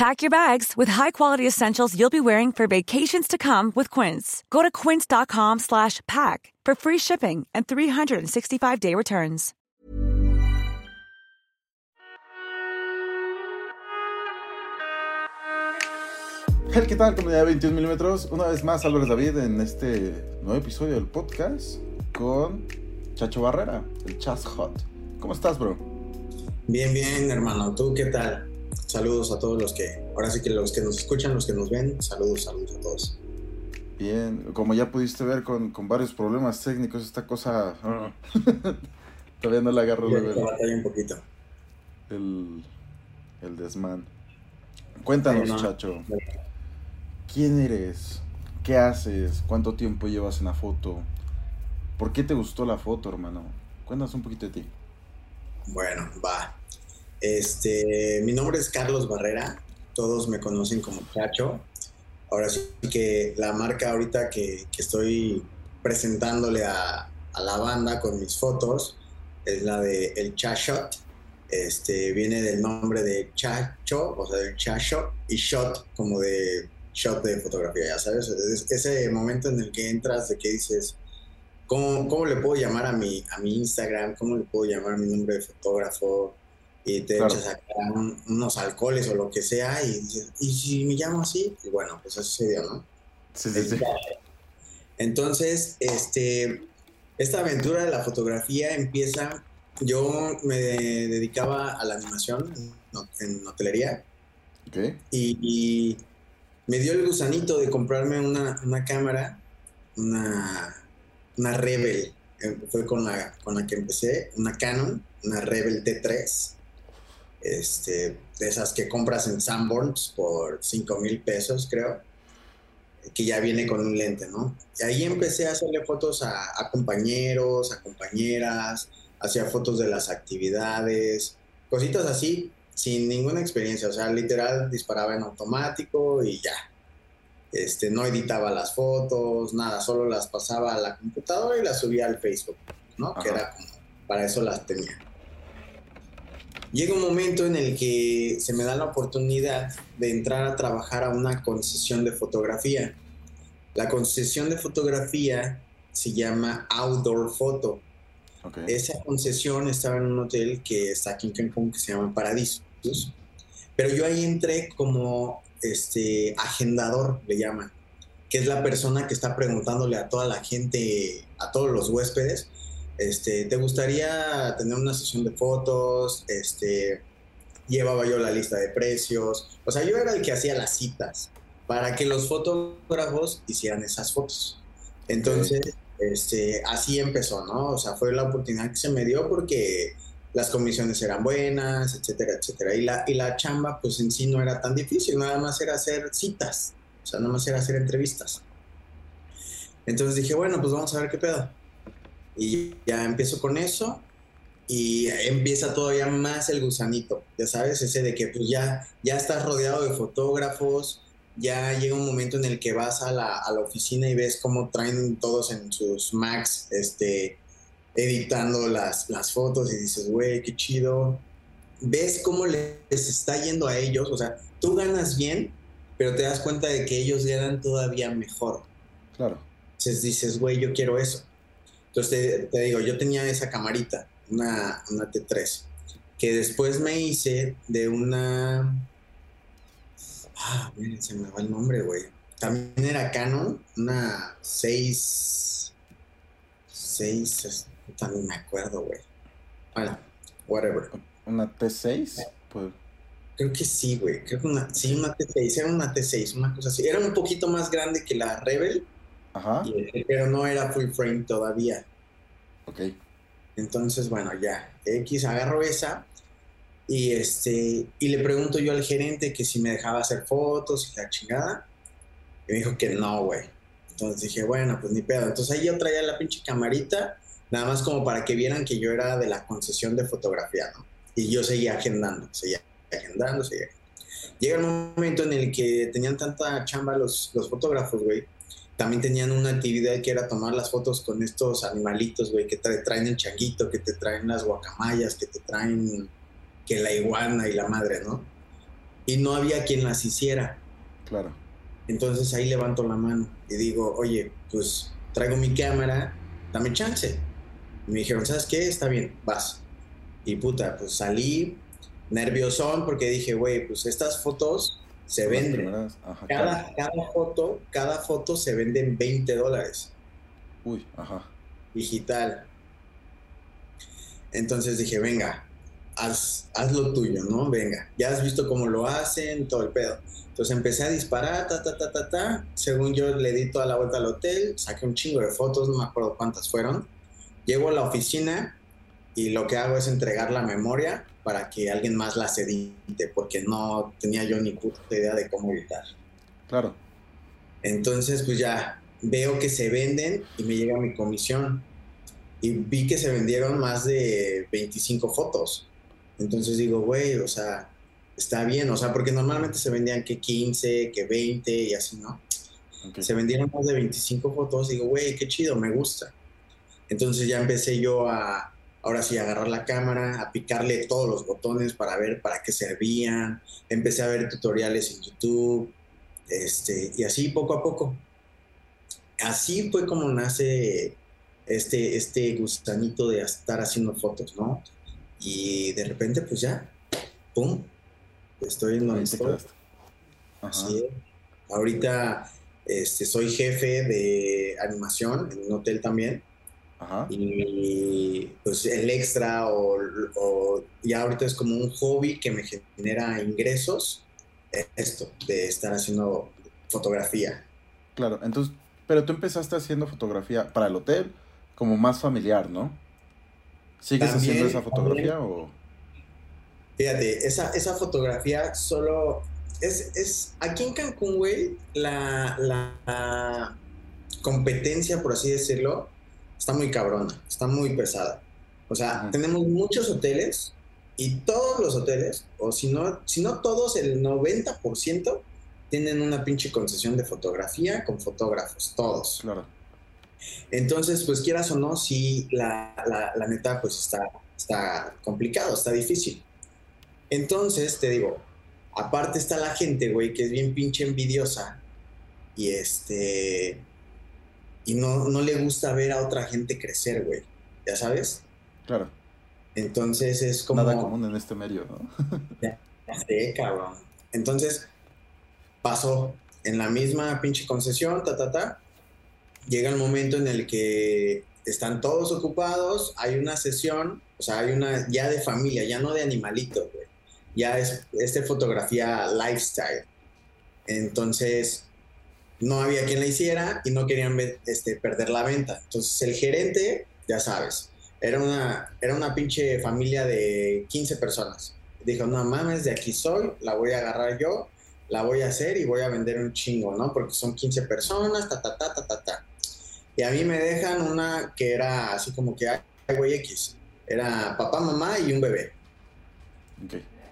Pack your bags with high-quality essentials you'll be wearing for vacations to come with Quince. Go to quince.com slash pack for free shipping and 365-day returns. Hey, ¿Qué tal, comunidad 21 milímetros? Una vez más, Álvarez David en este nuevo episodio del podcast con Chacho Barrera, el Chas Hot. ¿Cómo estás, bro? Bien, bien, hermano. ¿Tú qué tal? Saludos a todos los que, ahora sí que los que nos escuchan, los que nos ven, saludos, saludos a todos. Bien, como ya pudiste ver con, con varios problemas técnicos, esta cosa todavía no la agarro luego te batallé un poquito. el, el desmán. Cuéntanos, Sí, no. Chacho, ¿quién eres? ¿Qué haces? ¿Cuánto tiempo llevas en la foto? ¿Por qué te gustó la foto, hermano? Cuéntanos un poquito de ti. Bueno, va. Este, mi nombre es Carlos Barrera, todos me conocen como Chacho. Ahora sí que la marca ahorita que, estoy presentándole a, a la banda con mis fotos es la de El Chashot. Este, viene del nombre de Chacho, o sea, del Chashot, y Shot como de shot de fotografía, ya sabes. Es ese momento en el que entras de que dices, ¿cómo, cómo le puedo llamar a mi, a mi Instagram? ¿Cómo le puedo llamar mi nombre de fotógrafo? Y te Claro. echas acá un- unos alcoholes o lo que sea y dices, ¿y si me llamo así? Y bueno, pues eso sucedió, ¿no? Sí, sí, sí. Entonces, este, esta aventura de la fotografía empieza, yo me dedicaba a la animación en, hotelería Ok. y, y me dio el gusanito de comprarme una, una cámara, una, una Rebel, eh, fue con la, con la que empecé, una Canon, una Rebel T3, este, de esas que compras en Sanborns por 5 mil pesos, creo, que ya viene con un lente, ¿no? Y ahí empecé a hacerle fotos a, a compañeros, a compañeras, hacía fotos de las actividades, cositas así, sin ninguna experiencia, o sea, literal disparaba en automático y ya. Este, no editaba las fotos, nada, solo las pasaba a la computadora y las subía al Facebook, ¿no? Que era como, para eso las tenía. Llega un momento en el que se me da la oportunidad de entrar a trabajar a una concesión de fotografía. La concesión de fotografía se llama Outdoor Photo. Ok. Esa concesión estaba en un hotel que está aquí en Cancún que se llama Paradisus. Pero yo ahí entré como este agendador, le llaman, que es la persona que está preguntándole a toda la gente, a todos los huéspedes, este, ¿te gustaría tener una sesión de fotos? Este, llevaba yo la lista de precios. O sea, yo era el que hacía las citas para que los fotógrafos hicieran esas fotos. Entonces, este, así empezó, ¿no? O sea, fue la oportunidad que se me dio porque las comisiones eran buenas, etcétera, etcétera. Y la, y la chamba, pues en sí no era tan difícil, nada más era hacer citas, o sea, nada más era hacer entrevistas. Entonces dije, bueno, pues vamos a ver qué pedo. Y ya empiezo con eso y empieza todavía más el gusanito, ya sabes, ese de que pues ya, ya estás rodeado de fotógrafos, ya llega un momento en el que vas a la, a la oficina y ves cómo traen todos en sus Macs, este, editando las, las fotos y dices, güey, qué chido. Ves cómo les está yendo a ellos, o sea, tú ganas bien, pero te das cuenta de que ellos ganan todavía mejor. Claro. Entonces dices, güey, yo quiero eso. Entonces te, digo, yo tenía esa camarita, una, una T3, que después me hice de una... Ah, miren, se me va el nombre, güey. También era Canon, una 6... 6... También me acuerdo, güey. Bueno, whatever. ¿Una T6? Pues... Creo que sí, güey. Creo que una, sí, una T6. Era una T6, una cosa así. Era un poquito más grande que la Rebel, Ajá. pero no era full frame todavía. Ok. Entonces, bueno, ya. X agarro esa y este y le pregunto yo al gerente que si me dejaba hacer fotos y la chingada. Y me dijo que no, güey. Entonces dije, bueno, pues ni pedo. Entonces ahí yo traía la pinche camarita, nada más como para que vieran que yo era de la concesión de fotografía, ¿no? Y yo seguía agendando, seguía agendando, seguía. Llega el momento en el que tenían tanta chamba los, los fotógrafos, güey, también tenían una actividad que era tomar las fotos con estos animalitos, güey, que te traen el changuito, que te traen las guacamayas, que te traen que la iguana y la madre, ¿no? Y no había quien las hiciera. Claro. Entonces ahí levanto la mano y digo, oye, pues traigo mi cámara, dame chance. Y me dijeron, ¿sabes qué? Está bien, vas. Y puta, pues salí nerviosón porque dije, güey, pues estas fotos se venden. cada, foto, cada foto se vende en 20 dólares. Uy, ajá. Digital. Entonces dije, venga, haz, haz, lo tuyo, ¿no? Venga, ya has visto cómo lo hacen, todo el pedo. Entonces empecé a disparar, ta, ta, ta, ta, ta. Según yo le di toda la vuelta al hotel, saqué un chingo de fotos, no me acuerdo cuántas fueron. Llego a la oficina y lo que hago es entregar la memoria para que alguien más las edite, porque no tenía yo ni puta idea de cómo editar. Claro. Entonces, pues ya veo que se venden y me llega mi comisión. Y vi que se vendieron más de 25 fotos. Entonces digo, güey, o sea, está bien, o sea, porque normalmente se vendían que 15, que 20 y así, ¿no? Se vendieron más de 25 fotos, digo, güey, qué chido, me gusta. Entonces ya empecé yo a, ahora sí, agarrar la cámara, a picarle todos los botones para ver para qué servían. Empecé a ver tutoriales en YouTube, este, y así poco a poco. Así fue como nace este, este gustanito de estar haciendo fotos, ¿no? Y de repente, pues ya, ¡pum! Estoy en donde estoy. Así Ahorita este, soy jefe de animación en un hotel también. Y pues el extra o, ya ahorita es como un hobby que me genera ingresos, esto, de estar haciendo fotografía. Claro, entonces, pero tú empezaste haciendo fotografía para el hotel como más familiar, ¿no? ¿Sigues haciendo esa fotografía o...? Fíjate, esa, esa fotografía solo... Es, es aquí en Cancún, güey, la, la competencia, por así decirlo, está muy cabrona, está muy pesada. O sea, tenemos muchos hoteles y todos los hoteles, o si no, si no todos, el 90% tienen una pinche concesión de fotografía con fotógrafos, todos. Claro. Entonces, pues quieras o no, sí, la, la, neta, pues está, está complicado, está difícil. Entonces, te digo, aparte está la gente, güey, que es bien pinche envidiosa y este y no, no le gusta ver a otra gente crecer, güey. ¿Ya sabes? Claro. Entonces es como... Nada común en este medio, ¿no? ya sé, cabrón. Entonces pasó en la misma pinche concesión, ta, ta, ta. Llega el momento en el que están todos ocupados, hay una sesión, o sea, hay una ya de familia, ya no de animalitos, güey. Ya es este fotografía lifestyle. Entonces, no había quien la hiciera y no querían este, perder la venta. Entonces el gerente, ya sabes, era una, era una pinche familia de 15 personas. Dijo, no mames, de aquí soy, la voy a agarrar yo, la voy a hacer y voy a vender un chingo, ¿no? Porque son 15 personas, ta, ta, ta, ta, ta, ta. Y a mí me dejan una que era así como que, ay, güey, X. Era papá, mamá y un bebé.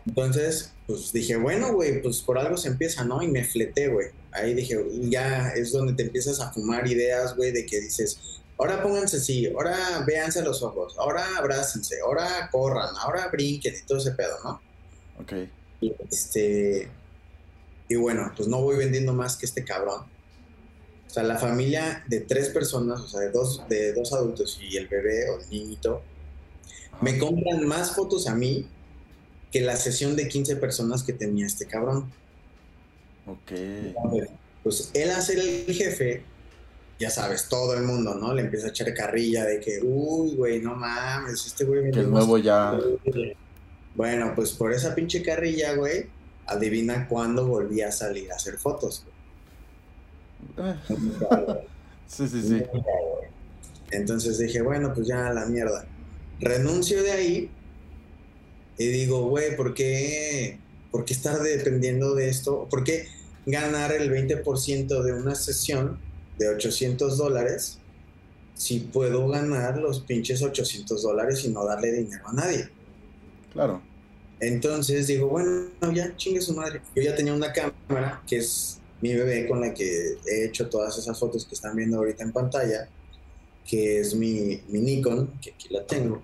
Entonces, pues dije, bueno, güey, pues por algo se empieza, ¿no? Y me fleté, güey ahí dije, ya es donde te empiezas a fumar ideas, güey, de que dices, ahora pónganse así, ahora véanse los ojos, ahora abrácense, ahora corran, ahora brinquen y todo ese pedo, ¿no? Ok. Y, este, y bueno, pues no voy vendiendo más que este cabrón. O sea, la familia de tres personas, o sea, de dos, de dos adultos y el bebé o el niñito, me compran más fotos a mí que la sesión de 15 personas que tenía este cabrón. Ok. Pues él a ser el jefe, ya sabes, todo el mundo, ¿no? Le empieza a echar carrilla de que, uy, güey, no mames, este güey... Que el nuevo ya... Bueno, pues por esa pinche carrilla, güey, adivina cuándo volví a salir a hacer fotos. sí, sí, sí. Entonces dije, bueno, pues ya la mierda. Renuncio de ahí y digo, güey, ¿por qué, ¿por qué estar dependiendo de esto? ¿Por qué ganar el 20% de una sesión de 800 dólares si puedo ganar los pinches 800 dólares y no darle dinero a nadie? Claro. Entonces digo, bueno, ya chingue su madre. Yo ya tenía una cámara que es mi bebé con la que he hecho todas esas fotos que están viendo ahorita en pantalla, que es mi, mi Nikon, que aquí la tengo.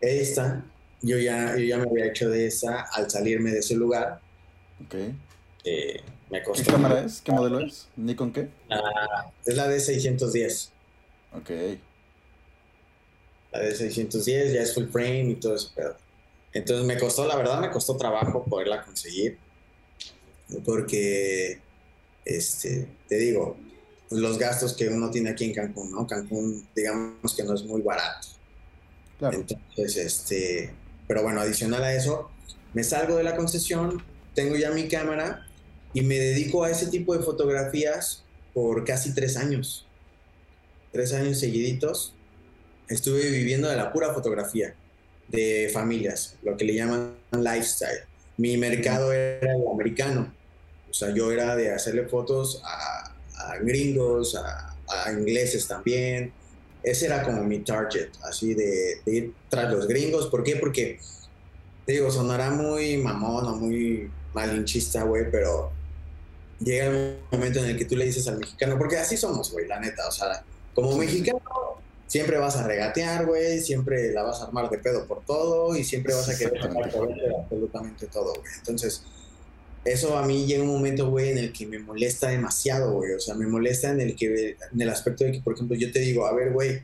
Esta, yo ya, yo ya me había hecho de esa al salirme de ese lugar. Ok. Eh, me ¿Qué cámara es? ¿Qué modelo es? ¿Nikon qué? Ah, es la D610. Ok. La D610 ya es full frame y todo eso, pero... Entonces me costó, la verdad me costó trabajo poderla conseguir. Porque, este, te digo, los gastos que uno tiene aquí en Cancún, ¿no? Cancún, digamos que no es muy barato. Claro. Entonces, este, pero bueno, adicional a eso, me salgo de la concesión, tengo ya mi cámara y me dedico a ese tipo de fotografías por casi tres años. Tres años seguiditos. Estuve viviendo de la pura fotografía de familias, lo que le llaman lifestyle. Mi mercado era el americano. O sea, yo era de hacerle fotos a, a gringos, a, a, ingleses también. Ese era como mi target, así de, de, ir tras los gringos. ¿Por qué? Porque, digo, sonará muy mamón o muy malinchista, güey, pero llega el momento en el que tú le dices al mexicano, porque así somos, güey, la neta. O sea, como mexicano, siempre vas a regatear, güey, siempre la vas a armar de pedo por todo y siempre vas a querer sacar de absolutamente todo, güey. Entonces, eso a mí llega un momento, güey, en el que me molesta demasiado, güey. O sea, me molesta en el que, en el aspecto de que, por ejemplo, yo te digo, a ver, güey,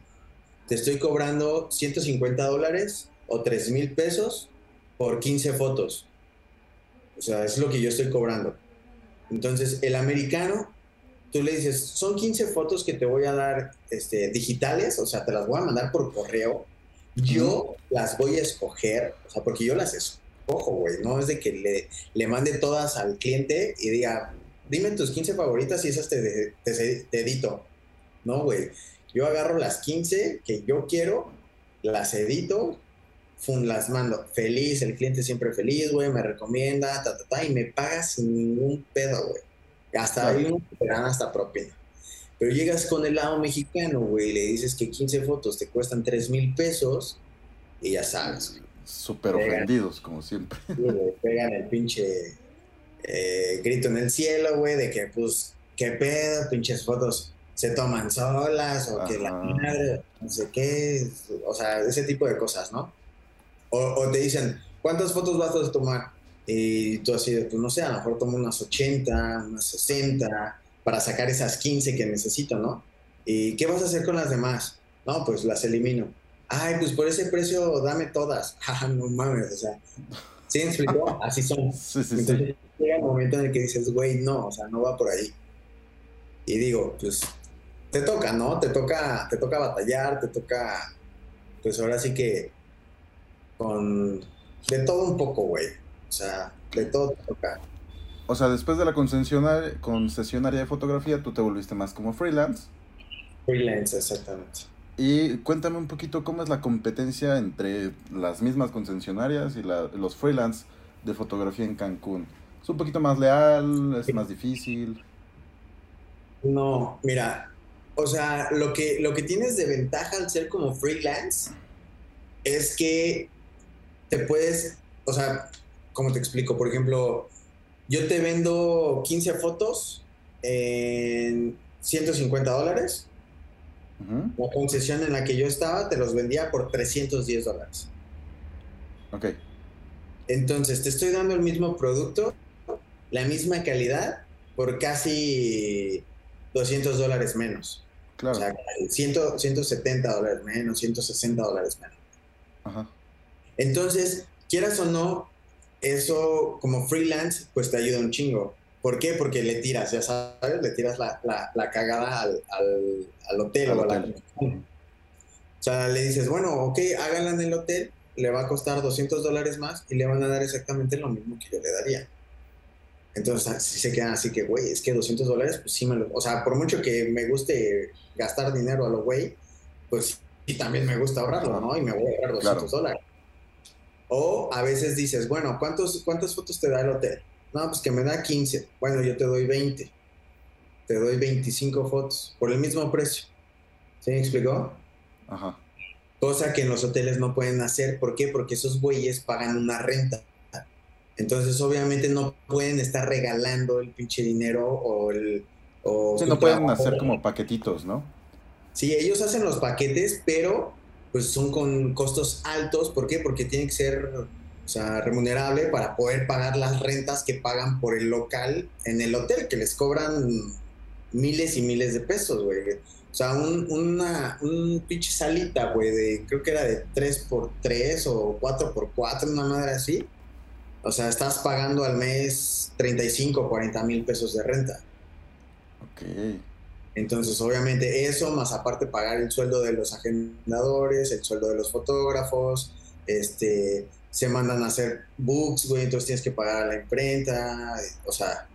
te estoy cobrando 150 dólares o 3 mil pesos por 15 fotos. O sea, es lo que yo estoy cobrando. Entonces, el americano, tú le dices, son 15 fotos que te voy a dar este, digitales, o sea, te las voy a mandar por correo. Yo las voy a escoger, o sea, porque yo las escojo ojo, güey, no es de que le, le, mande todas al cliente y diga, dime tus 15 favoritas y esas te, te, te edito. No, güey. Yo agarro las 15 que yo quiero, las edito, fun, las mando. Feliz, el cliente siempre feliz, güey, me recomienda, ta, ta, ta, y me paga sin ningún pedo, güey. Hasta ahí uno te dan hasta propina. Pero llegas con el lado mexicano, güey, y le dices que 15 fotos te cuestan 3 mil pesos y ya sabes, güey súper ofendidos, como siempre. Sí, pegan el pinche eh, grito en el cielo, güey, de que, pues, qué pedo, pinches fotos se toman solas, o Ajá. que la madre, no sé qué, o sea, ese tipo de cosas, ¿no? O, o, te dicen, ¿cuántas fotos vas a tomar? Y tú así, pues no sé, a lo mejor tomo unas 80, unas 60, para sacar esas 15 que necesito, ¿no? ¿Y qué vas a hacer con las demás? No, pues las elimino ay, pues por ese precio dame todas. no mames, o sea, ¿sí explicó? Así son. Sí, sí, Entonces sí. llega el momento en el que dices, güey, no, o sea, no va por ahí. Y digo, pues, te toca, ¿no? Te toca, te toca batallar, te toca, pues ahora sí que con de todo un poco, güey. O sea, de todo te toca. O sea, después de la concesionaria, concesionaria de fotografía, tú te volviste más como freelance. Freelance, exactamente. Y cuéntame un poquito cómo es la competencia entre las mismas concesionarias y la, los freelance de fotografía en Cancún. ¿Es un poquito más leal? ¿Es más difícil? No, mira, o sea, lo que, lo que tienes de ventaja al ser como freelance es que te puedes, o sea, ¿cómo te explico? Por ejemplo, yo te vendo 15 fotos en 150 dólares Ujú. La concesión en la que yo estaba te los vendía por 310 dólares. Ok. Entonces, te estoy dando el mismo producto, la misma calidad, por casi 200 dólares menos. Claro. O sea, 100 170 dólares menos, 160 dólares menos. Ajá. Entonces, quieras o no, eso como freelance, pues te ayuda un chingo. ¿Por qué? Porque le tiras, ya sabes, le tiras la, la- la cagada al, al- al hotel Al o a la. O sea, le dices, bueno, ok, háganla en el hotel, le va a costar 200 dólares más y le van a dar exactamente lo mismo que yo le daría. Entonces, si se quedan así que, güey, es que 200 dólares, pues sí me lo... O sea, por mucho que me guste gastar dinero a lo güey, pues sí también me gusta ahorrarlo, ¿no? Y me voy a ahorrar 200 Claro. dólares. O a veces dices, bueno, ¿cuántos, ¿cuántas fotos te da el hotel? No, pues que me da 15. Bueno, yo te doy 20. Te doy 25 fotos por el mismo precio. ¿Sí me explicó? Ajá. Cosa que en los hoteles no pueden hacer. ¿Por qué? Porque esos güeyes pagan una renta. Entonces, obviamente, no pueden estar regalando el pinche dinero o el. O Sí, no pueden hacer como paquetitos, ¿no? Sí, ellos hacen los paquetes, pero pues son con costos altos. ¿Por qué? Porque tiene que ser o sea, remunerable para poder pagar las rentas que pagan por el local en el hotel, que les cobran miles y miles de pesos, güey. O sea, un, una, un pinche salita, güey, de, creo que era de 3x3 o 4x4, una madre así. O sea, estás pagando al mes 35 o 40 mil pesos de renta. Ok. Entonces, obviamente eso, más aparte pagar el sueldo de los agendadores, el sueldo de los fotógrafos, este, se mandan a hacer books, güey, entonces tienes que pagar a la imprenta, o sea,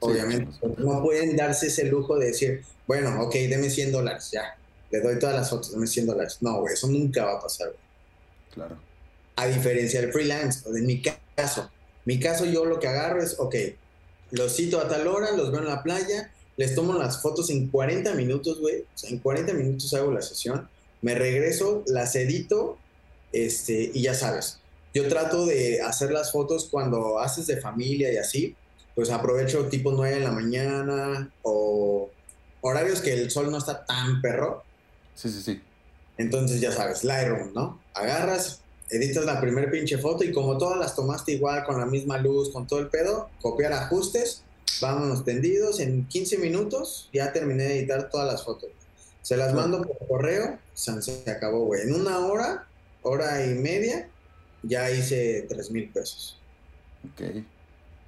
obviamente sí. no pueden darse ese lujo de decir, bueno, ok, deme 100 dólares, ya, le doy todas las fotos, deme 100 dólares. No, güey, eso nunca va a pasar, güey. Claro. A diferencia del freelance, o de mi caso. Mi caso, yo lo que agarro es, ok, los cito a tal hora, los veo en la playa, les tomo las fotos en 40 minutos, güey. O sea, en 40 minutos hago la sesión, me regreso, las edito, este, y ya sabes. Yo trato de hacer las fotos cuando haces de familia y así, pues aprovecho tipo 9 de la mañana o horarios que el sol no está tan perro. Sí, sí, sí. Entonces ya sabes, Lightroom, ¿no? Agarras, editas la primer pinche foto y como todas las tomaste igual, con la misma luz, con todo el pedo, copiar ajustes, vámonos tendidos, en 15 minutos ya terminé de editar todas las fotos. Se las mando por correo, se acabó, güey. En una hora, hora y media, ya hice 3 mil pesos. Ok.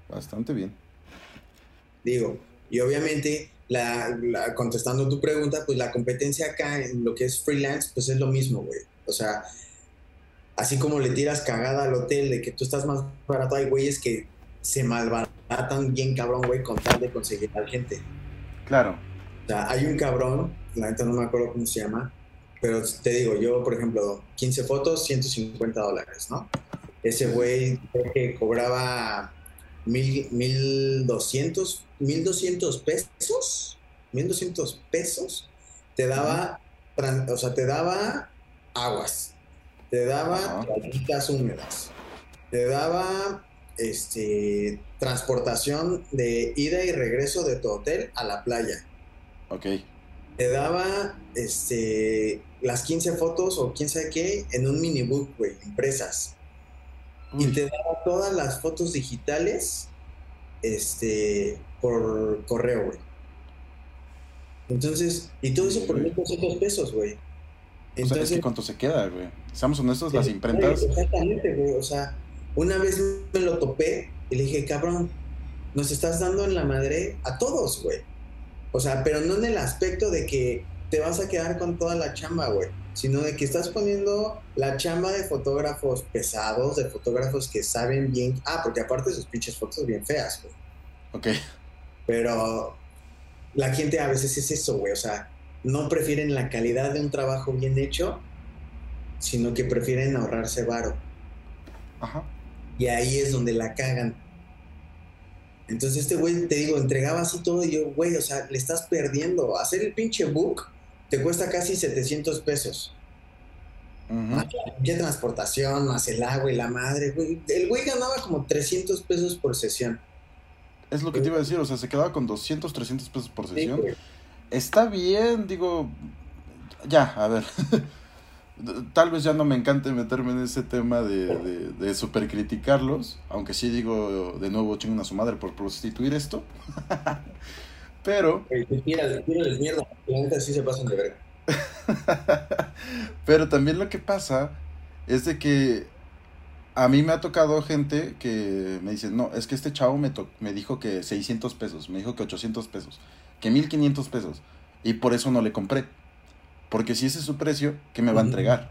Bastante bien. Digo, y obviamente, la, la- contestando tu pregunta, pues la competencia acá en lo que es freelance, pues es lo mismo, güey. O sea, así como le tiras cagada al hotel de que tú estás más barato, hay güeyes que se malbaratan bien cabrón, güey, con tal de conseguir a la gente. Claro. O sea, hay un cabrón, la neta no me acuerdo cómo se llama, pero te digo, yo, por ejemplo, 15 fotos, 150 dólares, ¿no? Ese güey que cobraba mil, 1200, 1200 pesos, 1200 pesos, te daba, o sea, te daba aguas, te daba toallitas húmedas, te daba este, transportación de ida y regreso de tu hotel a la playa Ok. te daba este, las 15 fotos o quién sabe qué en un minibook, güey, impresas. Y te daba todas las fotos digitales este, por correo, güey. Entonces, y todo eso por Güey. 1.200 pesos, güey. o sea, es Entonces, que cuánto se queda, güey. Seamos honestos, las imprentas. Exactamente, güey. O sea, una vez me lo topé y le dije, cabrón, nos estás dando en la madre a todos, güey. O sea, pero no en el aspecto de que te vas a quedar con toda la chamba, güey. Sino de que estás poniendo la chamba de fotógrafos pesados, de fotógrafos que saben bien. Ah, porque aparte sus pinches fotos bien feas, güey. Ok. Pero la gente a veces es eso, güey. O sea, no prefieren la calidad de un trabajo bien hecho, sino que prefieren ahorrarse varo. Ajá. Y ahí es donde la cagan. Entonces este güey, te digo, entregaba así todo y yo, güey, o sea, le estás perdiendo. Hacer el pinche book te cuesta casi 700 pesos. Ujú. Más la transportación, más el agua y la madre, güey. El güey ganaba como 300 pesos por sesión. Es lo que te iba a decir, o sea, se quedaba con 200, 300 pesos por sesión. Está bien, digo, ya, a ver. Tal vez ya no me encante meterme en ese tema de, de, de super criticarlos, aunque sí digo de nuevo chingan a su madre por prostituir esto. Pero. Tírales, mierda, la neta sí se pasan de verga. Pero también lo que pasa es de que a mí me ha tocado gente que me dice, no, es que este chavo me, me dijo que 600 pesos, me dijo que 800 pesos, que 1500 pesos, y por eso no le compré. Porque si ese es su precio, ¿qué me va a entregar?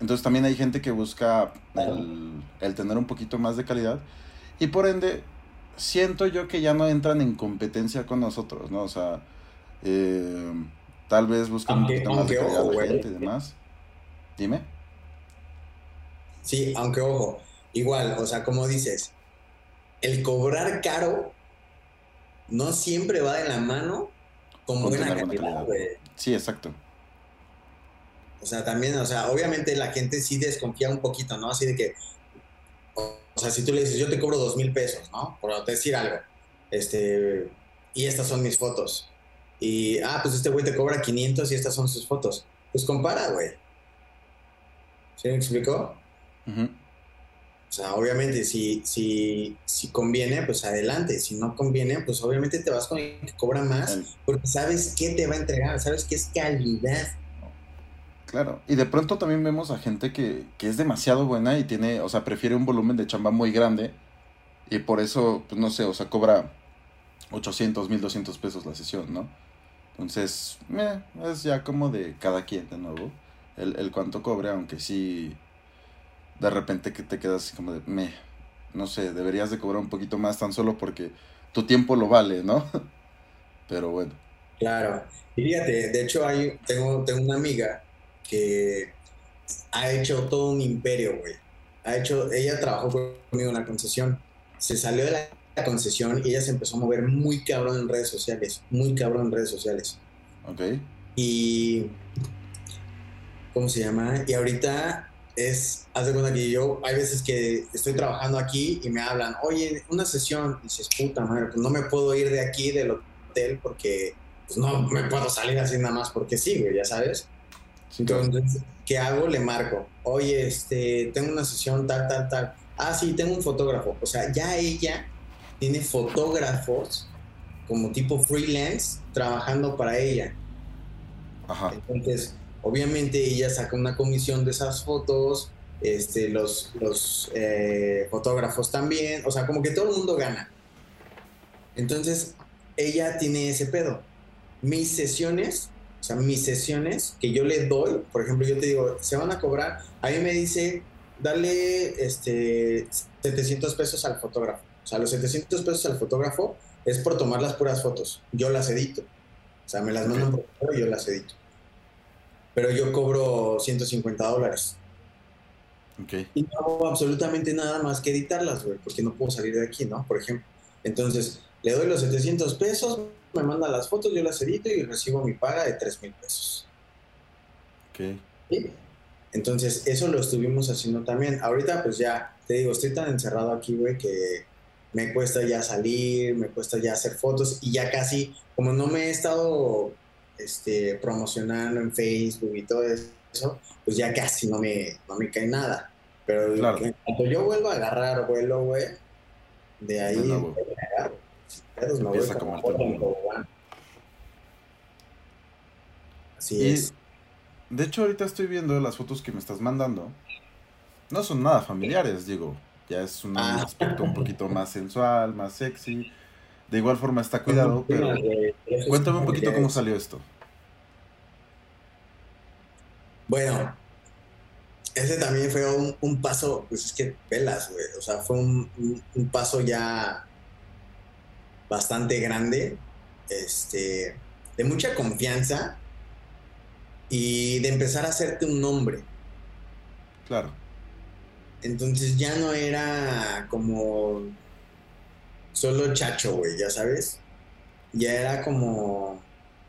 Entonces también hay gente que busca el, el tener un poquito más de calidad, y por ende, siento yo que ya no entran en competencia con nosotros, ¿no? O sea, eh, tal vez buscan un poquito más de calidad ojo, gente y demás. Dime. Sí, aunque ojo, igual, o sea, como dices, el cobrar caro no siempre va de la mano con, buena calidad, Sí, exacto. O sea, también, o sea, obviamente la gente sí desconfía un poquito, ¿no? Así de que, o, sea, si tú le dices, yo te cobro dos mil pesos, ¿no? Por decir algo, este, y estas son mis fotos. Y, ah, pues este güey te cobra 500 y estas son sus fotos. Pues compara, güey. ¿Sí me explicó? O sea, obviamente, si, si, si conviene, pues adelante. Si no conviene, pues obviamente te vas con el que cobra más, porque sabes qué te va a entregar, sabes qué es calidad. Claro, y de pronto también vemos a gente que, que es demasiado buena y tiene, o sea, prefiere un volumen de chamba muy grande y por eso, pues no sé, o sea, cobra 800, 1200 pesos la sesión, ¿no? Entonces, es ya como de cada quien de nuevo, el, el cuánto cobre, aunque sí de repente que te quedas como de, me, no sé, deberías de cobrar un poquito más tan solo porque tu tiempo lo vale, ¿no? Pero bueno. Claro. Y fíjate, de hecho hay, tengo, tengo una amiga que ha hecho todo un imperio, güey. Ha hecho, ella trabajó conmigo en la concesión. Se salió de la concesión y ella se empezó a mover muy cabrón en redes sociales. Muy cabrón en redes sociales. Ok. Y. ¿Cómo se llama? Y ahorita es, haz de cuenta que yo, hay veces que estoy trabajando aquí y me hablan, oye, una sesión, y dices, puta madre, pues no me puedo ir de aquí del hotel porque pues no me puedo salir así nada más porque sí, güey, ya sabes. Entonces, ¿qué hago? Le marco, oye, este, tengo una sesión tal, tal, tal. Ah, sí, tengo un fotógrafo. O sea, ya ella tiene fotógrafos como tipo freelance trabajando para ella. Ajá. Entonces, Obviamente ella saca una comisión de esas fotos, este, los, los eh, fotógrafos también, o sea, como que todo el mundo gana. Entonces, ella tiene ese pedo. Mis sesiones, o sea, mis sesiones que yo le doy, por ejemplo, yo te digo, se van a cobrar, a mí me dice, dale este, 700 pesos al fotógrafo. O sea, los 700 pesos al fotógrafo es por tomar las puras fotos. Yo las edito. O sea, me las mandan por y yo las edito pero yo cobro 150 dólares. Okay. Y no hago absolutamente nada más que editarlas, güey, porque no puedo salir de aquí, ¿no? Por ejemplo. Entonces, le doy los 700 pesos, me manda las fotos, yo las edito y recibo mi paga de 3 mil pesos. Ok. ¿Sí? Entonces, eso lo estuvimos haciendo también. Ahorita, pues ya, te digo, estoy tan encerrado aquí, güey, que me cuesta ya salir, me cuesta ya hacer fotos y ya casi, como no me he estado este, promocionando en Facebook y todo eso, pues ya casi no me, no me cae nada. Pero cuando yo vuelvo a agarrar vuelo, güey, de ahí me agarro. me voy a Así es. De hecho, ahorita estoy viendo las fotos que me estás mandando. No son nada familiares, digo. Ya es un ah. aspecto un poquito más sensual, más sexy. De igual forma está cuidado, pero cuéntame un poquito cómo salió esto. Bueno, ese también fue un, paso, pues es que pelas, güey. O sea, fue un, paso ya bastante grande, este, de mucha confianza y de empezar a hacerte un nombre. Claro. Entonces ya no era como solo chacho, güey, ya sabes. Ya era como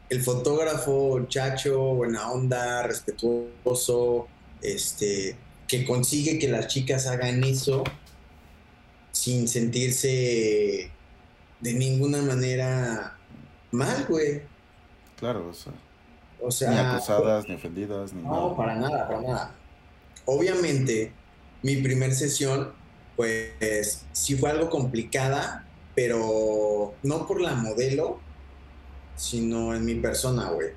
el fotógrafo chacho, buena onda, respetuoso, este, que consigue que las chicas hagan eso sin sentirse de ninguna manera mal, güey. Claro, o sea. O sea, ni acosadas, ni ofendidas, ni no, nada. para nada, para nada. Obviamente, mi primer sesión, pues sí fue algo complicada, pero no por la modelo, sino en mi persona, güey.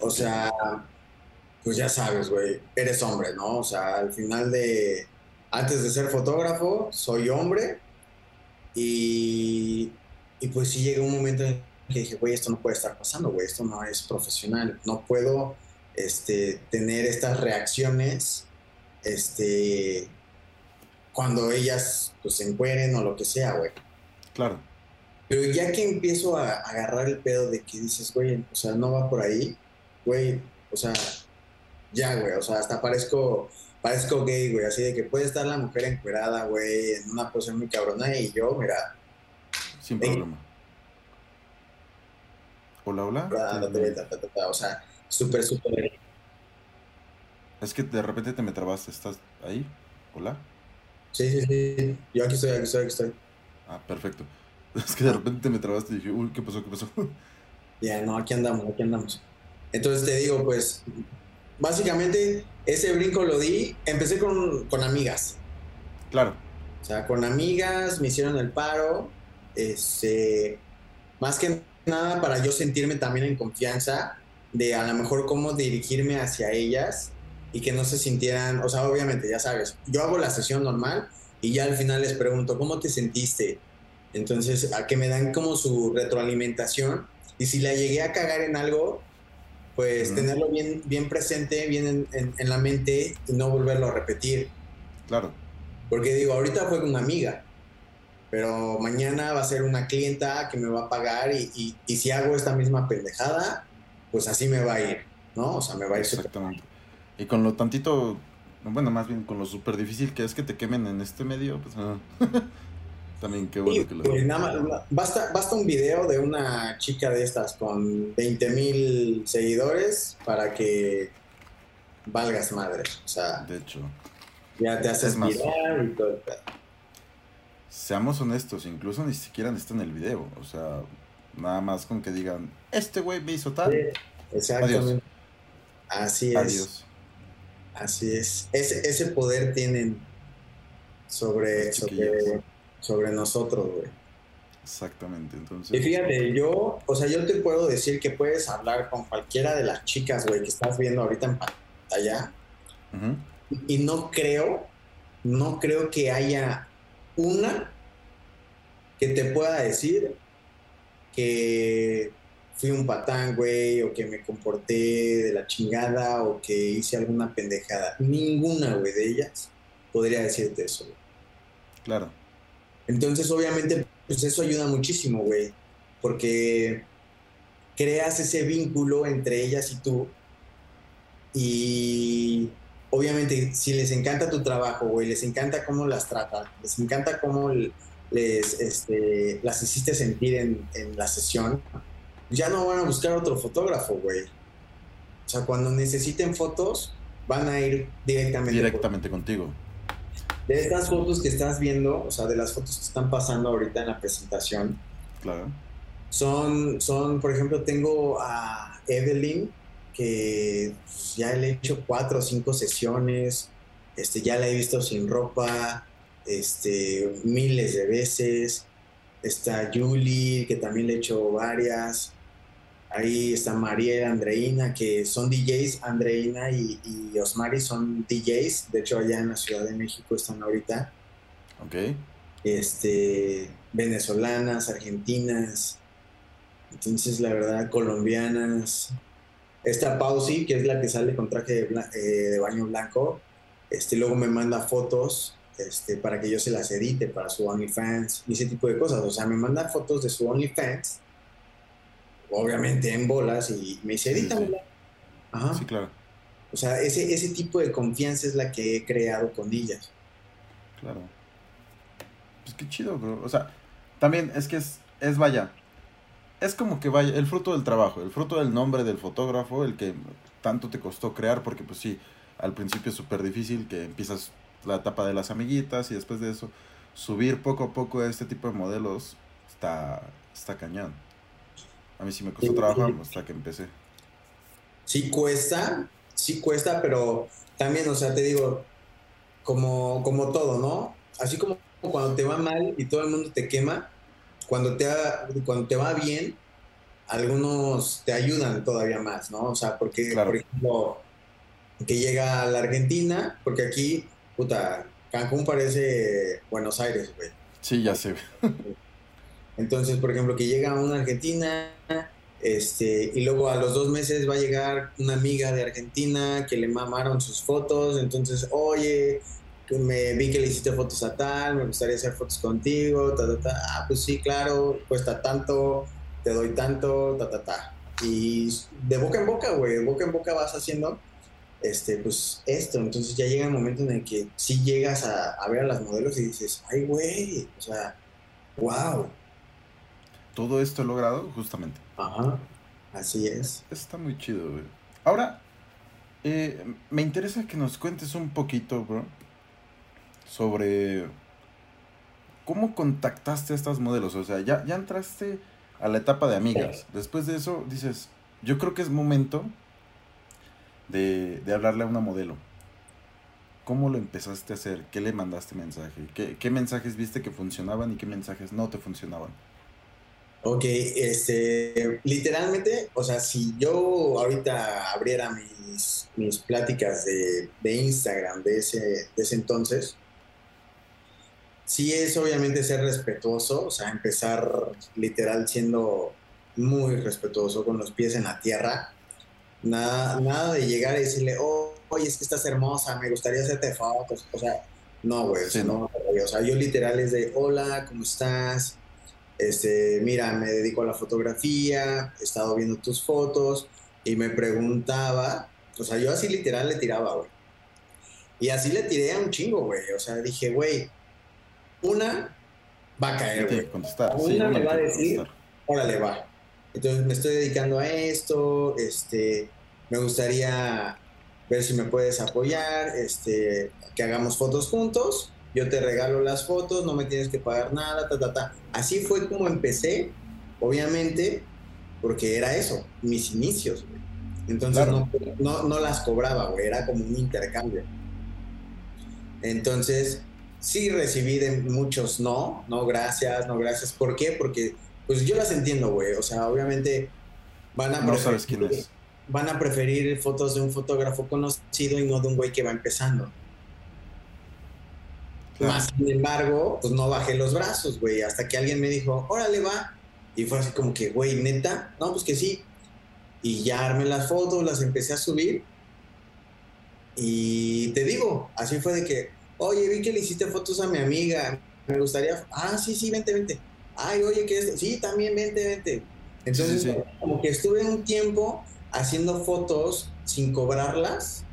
O sea, pues ya sabes, güey, eres hombre, ¿no? O sea, al final de, antes de ser fotógrafo, soy hombre y, y pues sí llegó un momento en que dije, güey, esto no puede estar pasando, güey, esto no es profesional, no puedo este, tener estas reacciones este, cuando ellas pues se encueren o lo que sea, güey. Claro. Pero ya que empiezo a, agarrar el pedo de que dices, güey, o sea, no va por ahí, güey, o sea, ya, güey, o sea, hasta parezco, parezco gay, güey, así de que puede estar la mujer encuerada, güey, en una posición muy cabrona y yo, mira, Sin problema. Hola, hola. o sea, súper, súper. Es que de repente te me trabaste. ¿Estás ahí? Hola. Sí, sí, sí, yo aquí estoy, aquí estoy, aquí estoy. Ah, perfecto. Es que de repente te me trabaste y dije, uy, ¿qué pasó? ¿Qué pasó? Ya, no, aquí andamos, aquí andamos. Entonces te digo, pues, básicamente ese brinco lo di, empecé con, con amigas. claro. O sea, con amigas me hicieron el paro. Este, más que nada para yo sentirme también en confianza de a lo mejor cómo dirigirme hacia ellas y que no se sintieran, o sea, obviamente, ya sabes, yo hago la sesión normal y ya al final les pregunto, ¿cómo te sentiste? Entonces, a que me dan como su retroalimentación y si la llegué a cagar en algo, pues tenerlo bien, bien presente, bien en- en- en la mente y no volverlo a repetir. Claro. Porque digo, ahorita fue con una amiga, pero mañana va a ser una clienta que me va a pagar y, y- y si hago esta misma pendejada, pues así me va a ir, ¿no? O sea, me va a ir Exactamente. Y con lo tantito, bueno, más bien con lo súper difícil que es que te quemen en este medio, pues ah, también qué bueno que lo... Pues nada más, basta, basta un video de una chica de estas con 20 mil seguidores para que valgas madre. O sea, De hecho, ya te haces Es más- viral y todo el pedo. seamos honestos, incluso ni siquiera en el video. O sea, nada más con que digan, este güey me hizo tal. Exactamente. Así es. Adiós. Así es. Ese, ese poder tienen sobre, sobre, nosotros, güey. Exactamente. Y Entonces, fíjate, yo, o sea, yo te puedo decir que puedes hablar con cualquiera de las chicas, güey, que estás viendo ahorita en pantalla. Y no creo, no creo que haya una que te pueda decir que fui un patán, güey, o que me comporté de la chingada, o que hice alguna pendejada. Ninguna, güey, de ellas podría decirte eso, güey. claro. Entonces, obviamente, pues eso ayuda muchísimo, güey, porque creas ese vínculo entre ellas y tú. Y obviamente, si les encanta tu trabajo, güey, les encanta cómo las tratas, les encanta cómo les, este, las hiciste sentir en, en la sesión, ya no van a buscar otro fotógrafo, güey. O sea, cuando necesiten fotos, van a ir directamente. por- Directamente contigo. de estas fotos que estás viendo, o sea, de las fotos que están pasando ahorita en la presentación, Claro. son, son por ejemplo, tengo a Evelyn, que pues, ya le he hecho cuatro o cinco sesiones, este, ya la he visto sin ropa, este, miles de veces. Está Julie, que también le he hecho varias. Ahí está Mariela, Andreina, que son DJs. Andreina y, y Osmari son DJs. De hecho, allá en la Ciudad de México están ahorita. Ok. Este, venezolanas, argentinas. Entonces, la verdad, colombianas. Esta Pausi, que es la que sale con traje de, eh, de baño blanco, este, luego me manda fotos este, para que yo se las edite para su OnlyFans y ese tipo de cosas. O sea, me manda fotos de su OnlyFans, obviamente en bolas, y me dice, edítamela. Ajá. Sí, claro. O sea, ese, ese tipo de confianza es la que he creado con ellas. Claro. Pues qué chido, bro. O sea, también es que es, es vaya. Es como que vaya, el fruto del trabajo, el fruto del nombre del fotógrafo, el que tanto te costó crear, porque pues sí, al principio es súper difícil que empiezas la etapa de las amiguitas y después de eso subir poco a poco este tipo de modelos está, está cañón. A mí sí me costó trabajo hasta que empecé. sí cuesta, sí cuesta, pero también, o sea, te digo, como, como todo, ¿no? Así como cuando te va mal y todo el mundo te quema, cuando te, cuando te va bien, algunos te ayudan todavía más, ¿no? O sea, porque, por ejemplo, que llega a la Argentina, porque aquí, puta, Cancún parece Buenos Aires, güey. Sí, ya sé. Entonces, por ejemplo, que llega una Argentina, este, y luego a los dos meses va a llegar una amiga de Argentina que le mamaron sus fotos, entonces, oye, me vi que le hiciste fotos a tal, me gustaría hacer fotos contigo, ta, ta, ta. Ah, pues sí, claro, cuesta tanto, te doy tanto, ta, ta, ta. Y de boca en boca, güey, de boca en boca vas haciendo, este, pues esto. Entonces ya llega el momento en el que sí llegas a, a ver a las modelos y dices, ay, güey, o sea, wow. Todo esto he logrado justamente. Ajá, así es. Está muy chido, güey. Ahora, eh, me interesa que nos cuentes un poquito, bro, sobre cómo contactaste a estas modelos. O sea, ya, ya entraste a la etapa de amigas. Después de eso dices, yo creo que es momento de, de hablarle a una modelo. ¿Cómo lo empezaste a hacer? ¿Qué le mandaste mensaje? ¿Qué, ¿Qué mensajes viste que funcionaban y qué mensajes no te funcionaban? Ok, este, literalmente, o sea, si yo ahorita abriera mis, mis pláticas de, de Instagram de ese, de ese entonces, sí es obviamente ser respetuoso, o sea, empezar literal siendo muy respetuoso con los pies en la tierra. Nada, nada de llegar y decirle, oh, oye, es que estás hermosa, me gustaría hacerte fotos. O sea, no, güey, no, o sea, yo literal es de, hola, ¿cómo estás? Este, mira, me dedico a la fotografía, he estado viendo tus fotos y me preguntaba, o sea, yo así literal le tiraba, güey. Y así le tiré a un chingo, güey. O sea, dije, güey, una va a caer, güey. Una, me va a decir, órale, va. Entonces me estoy dedicando a esto, este, me gustaría ver si me puedes apoyar, este, que hagamos fotos juntos, yo te regalo las fotos, no me tienes que pagar nada, ta, ta, ta. Así fue como empecé, obviamente, porque era eso, mis inicios, güey. Entonces no, no, no las cobraba, güey, era como un intercambio. Entonces, sí recibí de muchos no, no gracias, no gracias. ¿Por qué? Porque pues yo las entiendo, güey. O sea, obviamente van a... No sabes quién es. Van a preferir fotos de un fotógrafo conocido y no de un güey que va empezando. Más sin embargo, pues no bajé los brazos, güey, hasta que alguien me dijo, órale, va. Y fue así como que, güey, neta, no, pues que sí. Y ya armé las fotos, las empecé a subir. Y te digo, así fue de que, oye, vi que le hiciste fotos a mi amiga, me gustaría, ah, sí, sí, vente, vente. Ay, oye, que es, sí, también vente, vente. Entonces, como que estuve un tiempo haciendo fotos sin cobrarlas.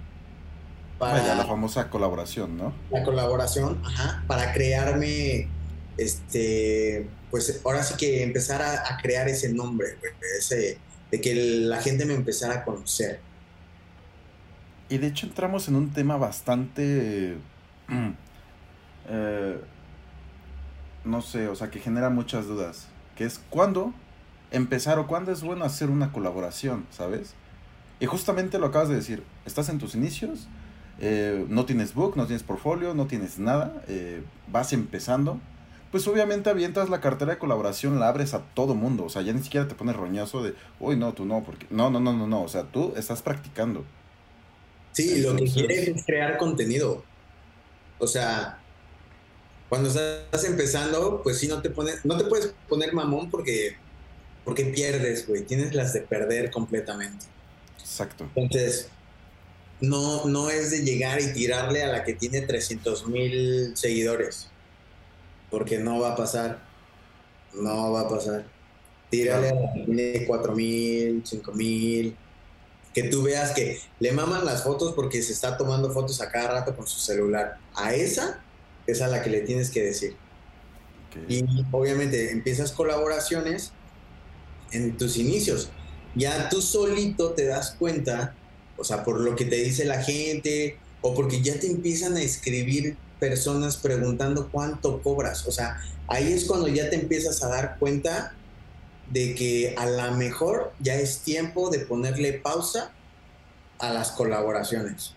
Para la famosa colaboración, ¿no? La colaboración, ajá, para crearme, este, pues ahora sí que empezar a, crear ese nombre, ese, de que la gente me empezara a conocer. Y de hecho entramos en un tema bastante. Eh, no sé, o sea, que genera muchas dudas. Que es cuándo empezar o cuándo es bueno hacer una colaboración, ¿sabes? Y justamente lo acabas de decir, estás en tus inicios, eh, no tienes book, no tienes portfolio, no tienes nada, eh, vas empezando, pues obviamente avientas la cartera de colaboración, la abres a todo mundo, o sea, ya ni siquiera te pones roñazo de, uy, no, tú no, porque no, no, no, no, no, o sea, tú estás practicando. Sí, lo que quieres es crear contenido. O sea, cuando estás empezando, pues sí, no te, pones, no te puedes poner mamón porque, porque pierdes, güey. Tienes las de perder completamente. Exacto. Entonces, no, no es de llegar y tirarle a la que tiene 300 mil seguidores. Porque no va a pasar. No va a pasar. Tírale a la que tiene 4 mil, 5 mil. Que tú veas que le maman las fotos porque se está tomando fotos a cada rato con su celular a esa es a la que le tienes que decir. Y obviamente empiezas colaboraciones en tus inicios. Ya tú solito te das cuenta, o sea, por lo que te dice la gente, o porque ya te empiezan a escribir personas preguntando cuánto cobras. O sea, ahí es cuando ya te empiezas a dar cuenta de que a lo mejor ya es tiempo de ponerle pausa a las colaboraciones.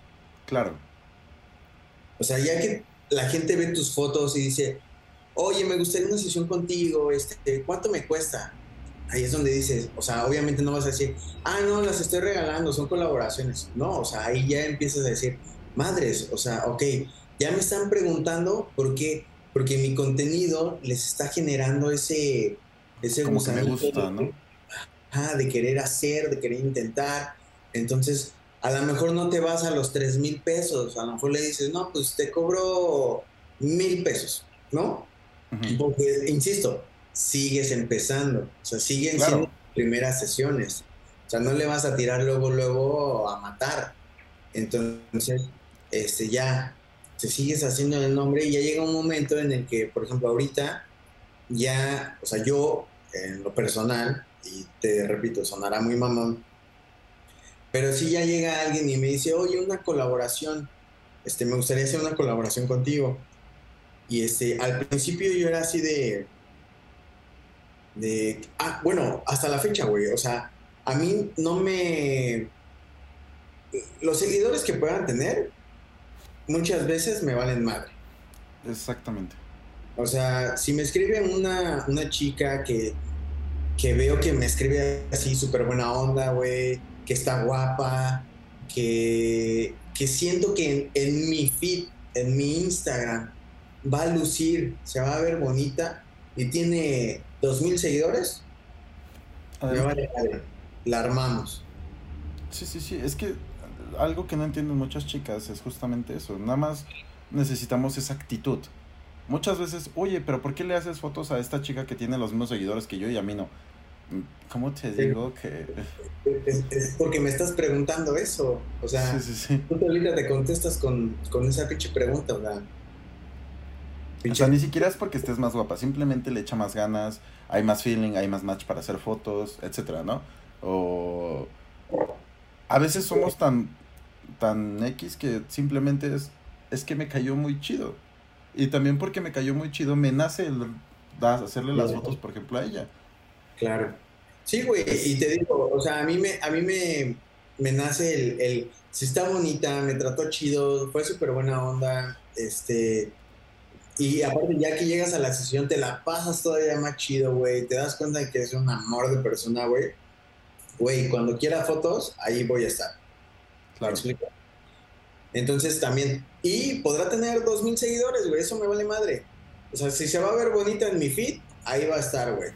Claro. O sea, ya que la gente ve tus fotos y dice, oye, me gustaría una sesión contigo, este, ¿cuánto me cuesta? Ahí es donde dices, o sea, obviamente no vas a decir, ah, no, las estoy regalando, son colaboraciones. No, o sea, ahí ya empiezas a decir, madres, o sea, ok, ya me están preguntando por qué, porque mi contenido les está generando ese, ese Como que me gusta, ¿no? Ah, de querer hacer, de querer intentar. Entonces, a lo mejor no te vas a los tres mil pesos, a lo mejor le dices, no, pues te cobro mil pesos, ¿no? Porque, insisto, sigues empezando, o sea, siguen siendo primeras sesiones, o sea, no le vas a tirar luego, luego a matar. Entonces, este, ya, te sigues haciendo el nombre y ya llega un momento en el que, por ejemplo, ahorita, ya, o sea, yo, en lo personal, y te repito, sonará muy mamón, pero si ya llega alguien y me dice, oye, una colaboración, este, me gustaría hacer una colaboración contigo. Y este, al principio yo era así de, de, ah, bueno, hasta la fecha, güey, o sea, a mí no me, los seguidores que puedan tener, muchas veces me valen madre. Exactamente. O sea, si me escribe una, una chica que, que veo que me escribe así súper buena onda, güey, que está guapa, que, que siento que en, mi feed, en mi Instagram, va a lucir, se va a ver bonita y tiene dos mil seguidores, me vale, la armamos. Sí, sí, sí, es que algo que no entienden muchas chicas es justamente eso, nada más necesitamos esa actitud. Muchas veces, oye, pero ¿por qué le haces fotos a esta chica que tiene los mismos seguidores que yo y a mí no? ¿Cómo te digo que...? Es, porque me estás preguntando eso. O sea, tú ahorita te contestas con, esa pinche pregunta, o sea... O sea, ni siquiera es porque estés más guapa, simplemente le echa más ganas, hay más feeling, hay más match para hacer fotos, etcétera, ¿no? O... A veces somos tan, tan X que simplemente es, es que me cayó muy chido. Y también porque me cayó muy chido, me nace el, hacerle las fotos, por ejemplo, a ella. Claro. Sí, güey, y te digo, o sea, a mí me, a mí me, me nace el, el, si está bonita, me trató chido, fue súper buena onda, este, y aparte ya que llegas a la sesión te la pasas todavía más chido, güey, te das cuenta de que es un amor de persona, güey, güey, cuando quiera fotos, ahí voy a estar. Claro. Entonces también, y podrá tener dos mil seguidores, güey, eso me vale madre. O sea, si se va a ver bonita en mi feed, ahí va a estar, güey.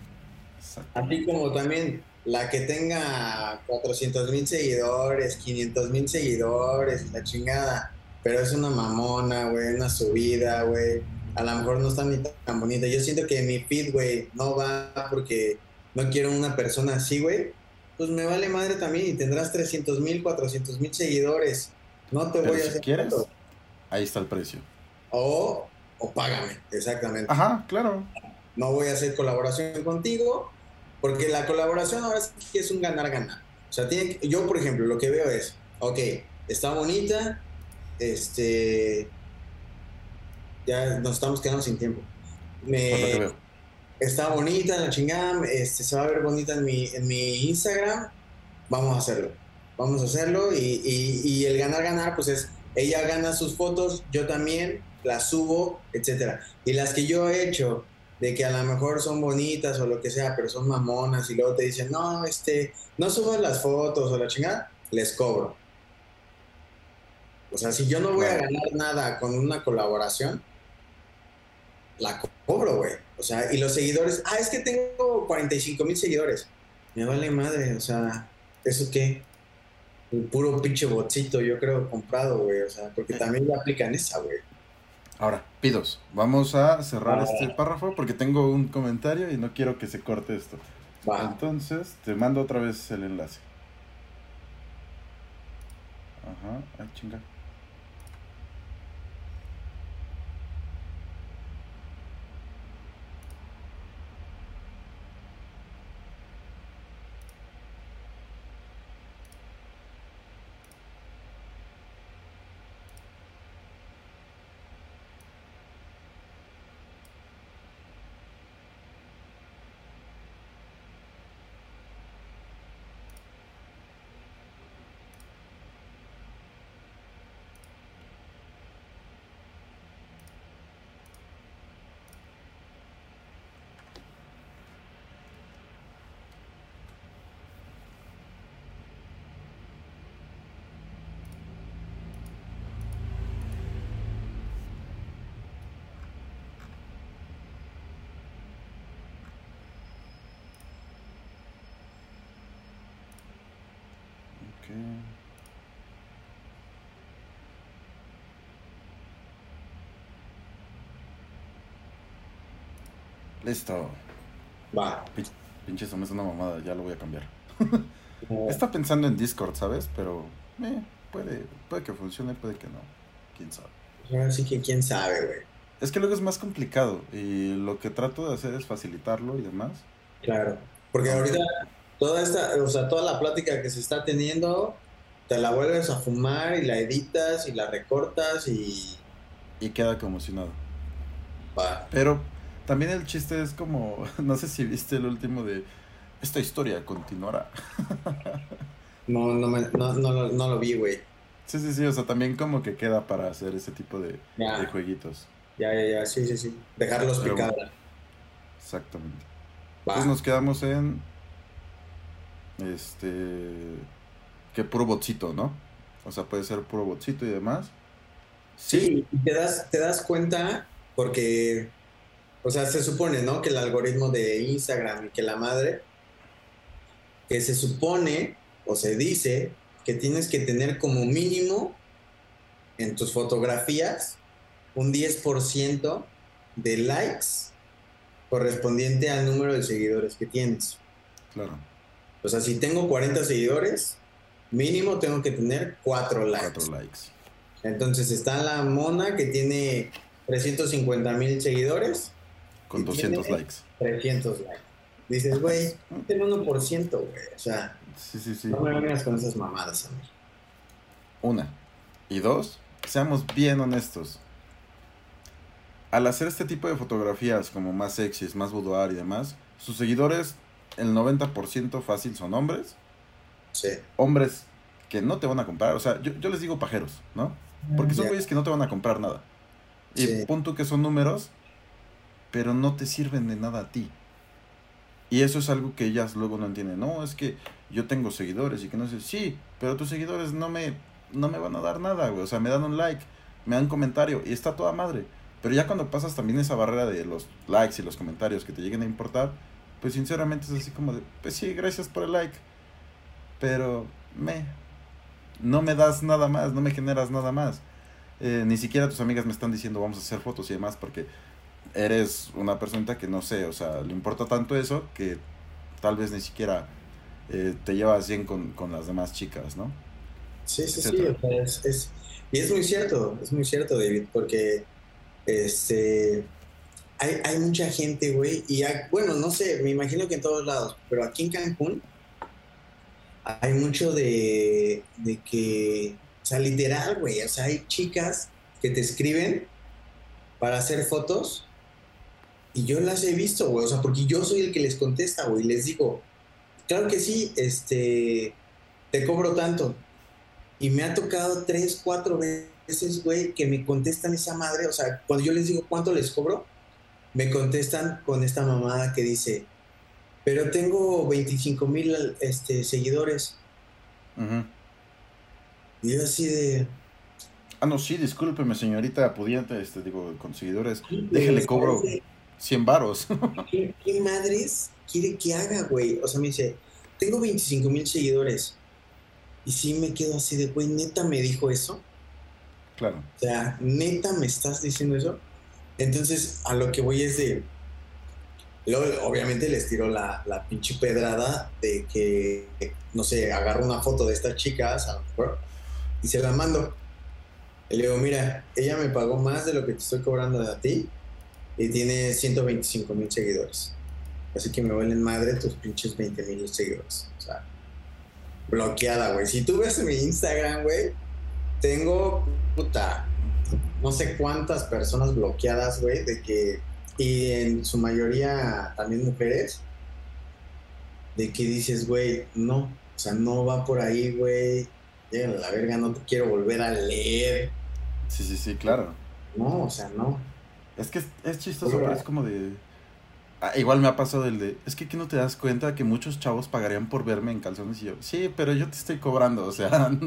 Así como también la que tenga 400 mil seguidores, 500 mil seguidores, la chingada. Pero es una mamona, güey, una subida, güey. A lo mejor no está ni tan bonita. Yo siento que mi feed, güey, no va porque no quiero una persona así, güey. Pues me vale madre también y tendrás 300 mil, 400 mil seguidores. No te voy a hacer. quieres, ahí está el precio. O, o págame, exactamente. Ajá, claro no voy a hacer colaboración contigo, porque la colaboración ahora sí es un ganar-ganar. O sea, tiene, yo, por ejemplo, lo que veo es, ok, está bonita, este, ya nos estamos quedando sin tiempo. Me, está bonita la chingada, este, se va a ver bonita en mi, en mi Instagram, vamos a hacerlo. Vamos a hacerlo y, y el ganar-ganar, pues es, ella gana sus fotos, yo también las subo, etcétera. Y las que yo he hecho de que a lo mejor son bonitas o lo que sea, pero son mamonas y luego te dicen, no, este, no subas las fotos o la chingada, les cobro. O sea, si yo no voy a ganar nada con una colaboración, la cobro, güey. O sea, y los seguidores, ah, es que tengo 45 mil seguidores. Me vale madre, o sea, ¿eso qué? Un puro pinche botcito, yo creo, comprado, güey. O sea, porque también le aplican esa, güey. Ahora, pidos, vamos a cerrar este párrafo porque tengo un comentario y no quiero que se corte esto. Entonces, te mando otra vez el enlace. Ajá, ay chinga. Listo. Va. Pin- Pinche, eso me es una mamada, ya lo voy a cambiar. No. Está pensando en Discord, ¿sabes? Pero eh, puede, puede que funcione, puede que no. Quién sabe. Ahora sí que quién sabe, güey. Es que luego es más complicado y lo que trato de hacer es facilitarlo y demás. Claro. Porque ahorita toda esta, o sea, toda la plática que se está teniendo, te la vuelves a fumar y la editas y la recortas y Y queda conmocionado. va. Pero también el chiste es como, no sé si viste el último de esta historia continuará. No, no, me- no, no, lo- no lo vi, güey. Sí, sí, sí, o sea, también como que queda para hacer ese tipo de, Ya. de jueguitos. Ya, ya, ya, sí, sí, sí. Dejarlos picar. Exactamente. Va. Entonces nos quedamos en este que puro botcito, ¿no? O sea, puede ser puro botcito y demás. Sí, y te das, te das cuenta porque, o sea, se supone, ¿no? Que el algoritmo de Instagram y que la madre, que se supone o se dice que tienes que tener como mínimo en tus fotografías un 10% de likes correspondiente al número de seguidores que tienes. Claro, O sea, si tengo 40 seguidores, mínimo tengo que tener 4 likes. cuatro likes. Entonces está la mona que tiene 350 mil seguidores, Con Y 200 tiene- likes. 300 likes. Dices, güey, ten 1%, güey. O sea, Sí, sí, sí. no me vengas con esas mamadas, amigo. Una. Y dos, seamos bien honestos. Al hacer este tipo de fotografías como más sexys, más boudoir y demás, sus seguidores, el 90% fácil son hombres. Sí. Hombres que no te van a comprar. O sea, yo, yo les digo pajeros, ¿no? Porque son güeyes que no te van a comprar nada. Y Sí. punto que son números, pero no te sirven de nada a ti. Y eso es algo que ellas luego no entienden. No, es que yo tengo seguidores y que no sé. Sí, pero tus seguidores no me, no me van a dar nada, güey. O sea, me dan un like, me dan un comentario y está toda madre. Pero ya cuando pasas también esa barrera de los likes y los comentarios que te lleguen a importar, pues sinceramente es así como de, pues sí, gracias por el like. Pero me, no me das nada más, no me generas nada más. Eh, ni siquiera tus amigas me están diciendo vamos a hacer fotos y demás porque eres una persona que no sé, o sea, le importa tanto eso que tal vez ni siquiera eh, te llevas bien con, con las demás chicas, ¿no? Sí, sí, sí. etcétera. o sea, es, es- y es muy cierto, es muy cierto, David, porque este, hay, hay mucha gente, güey, y hay- bueno, no sé, me imagino que en todos lados, pero aquí en Cancún hay mucho de, de que, o sea, literal, güey, o sea, hay chicas que te escriben para hacer fotos y yo las he visto, güey, o sea, porque yo soy el que les contesta, güey, les digo, claro que sí, este, te cobro tanto. Y me ha tocado tres, cuatro veces, güey, que me contestan esa madre. O sea, cuando yo les digo cuánto les cobro, me contestan con esta mamada que dice, pero tengo 25 mil este, seguidores. Y yo así de... Ah, no, sí, discúlpeme, señorita pudiente, este, digo, con seguidores, "¿Qué, déjele cobro ¿Sabes 100 varos. ¿Qué, qué madres quiere que haga, güey? O sea, me dice, tengo 25 mil seguidores. Y sí me quedo así de, güey, neta me dijo eso. claro. O sea, neta, ¿me estás diciendo eso? Entonces, a lo que voy es de. Luego, obviamente, les tiro la, pinche pedrada de que, no sé, agarro una foto de estas chicas, a lo mejor, y se la mando. Y le digo, mira, ella me pagó más de lo que te estoy cobrando a ti y tiene 125 mil seguidores. Así que me valen madre tus pinches 20 mil seguidores. O sea, bloqueada, güey. Si tú ves mi Instagram, güey, tengo, puta, no sé cuántas personas bloqueadas, güey, de que, y en su mayoría también mujeres, de que dices, güey, no, o sea, no va por ahí, güey, llega a la verga, no te quiero volver a leer, Sí, sí, sí, claro. no, o sea, no. Es que es, es chistoso, pero es como de... Ah, igual me ha pasado el de... Es que que no te das cuenta que muchos chavos pagarían por verme en calzones y yo... Sí, pero yo te estoy cobrando, o sea...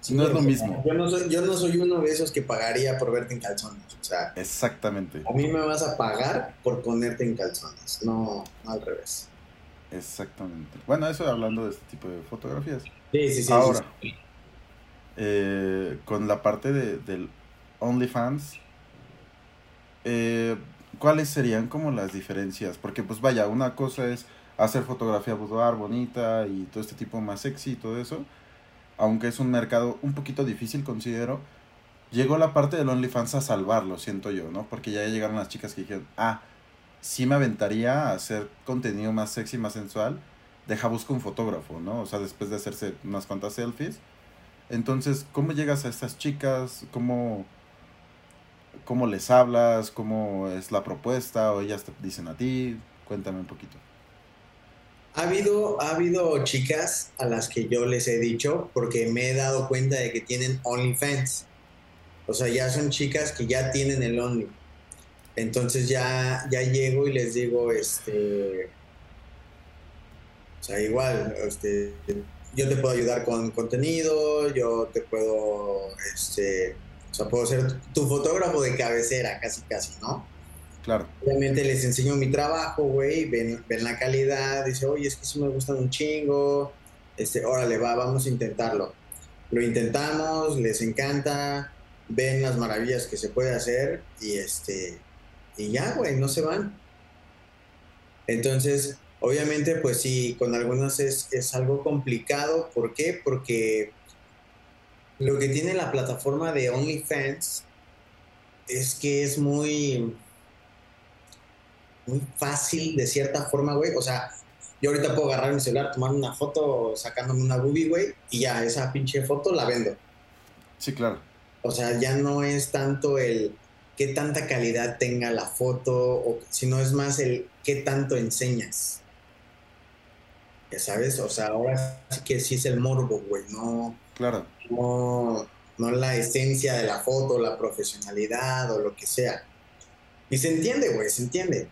Sí, no es lo mismo. Yo no, soy, yo no soy uno de esos que pagaría por verte en calzones, o sea, Exactamente. a mí me vas a pagar por ponerte en calzones, no, no al revés. Exactamente. Bueno, eso hablando de este tipo de fotografías. Sí, sí, sí. Ahora, sí. eh, con la parte de, del OnlyFans, eh, ¿cuáles serían como las diferencias? Porque pues vaya, una cosa es hacer fotografía boudoir bonita y todo este tipo más sexy y todo eso, aunque es un mercado un poquito difícil, considero, llegó la parte del OnlyFans a salvarlo, siento yo, ¿no? Porque ya llegaron las chicas que dijeron, ah, sí me aventaría a hacer contenido más sexy, más sensual, deja busco un fotógrafo, ¿no? O sea, después de hacerse unas cuantas selfies. Entonces, ¿cómo llegas a estas chicas? ¿Cómo, cómo les hablas? ¿Cómo es la propuesta? ¿O ellas te dicen a ti? Cuéntame un poquito. Ha habido, ha habido chicas a las que yo les he dicho porque me he dado cuenta de que tienen OnlyFans. O sea, ya son chicas que ya tienen el Only. Entonces ya, ya llego y les digo, este, o sea, igual, este, yo te puedo ayudar con contenido, yo te puedo, este, o sea, puedo ser tu fotógrafo de cabecera, casi, casi, ¿no? Claro. Obviamente les enseño mi trabajo, güey, ven, ven la calidad, dice, oye, es que sí me gustan un chingo, este, órale, va, vamos a intentarlo. Lo intentamos, les encanta, ven las maravillas que se puede hacer y este, y ya, güey, no se van. Entonces, obviamente, pues sí, con algunas es, es algo complicado. ¿Por qué? Porque lo que tiene la plataforma de OnlyFans es que es muy, muy fácil de cierta forma, güey. O sea, yo ahorita puedo agarrar mi celular, tomar una foto sacándome una boobie, güey, y ya esa pinche foto la vendo. Sí, claro. O sea, ya no es tanto el qué tanta calidad tenga la foto, o, sino es más el qué tanto enseñas. Ya sabes, o sea, ahora sí que sí es el morbo, güey, no, Claro. no, no la esencia de la foto, la profesionalidad o lo que sea. Y se entiende, güey, se entiende.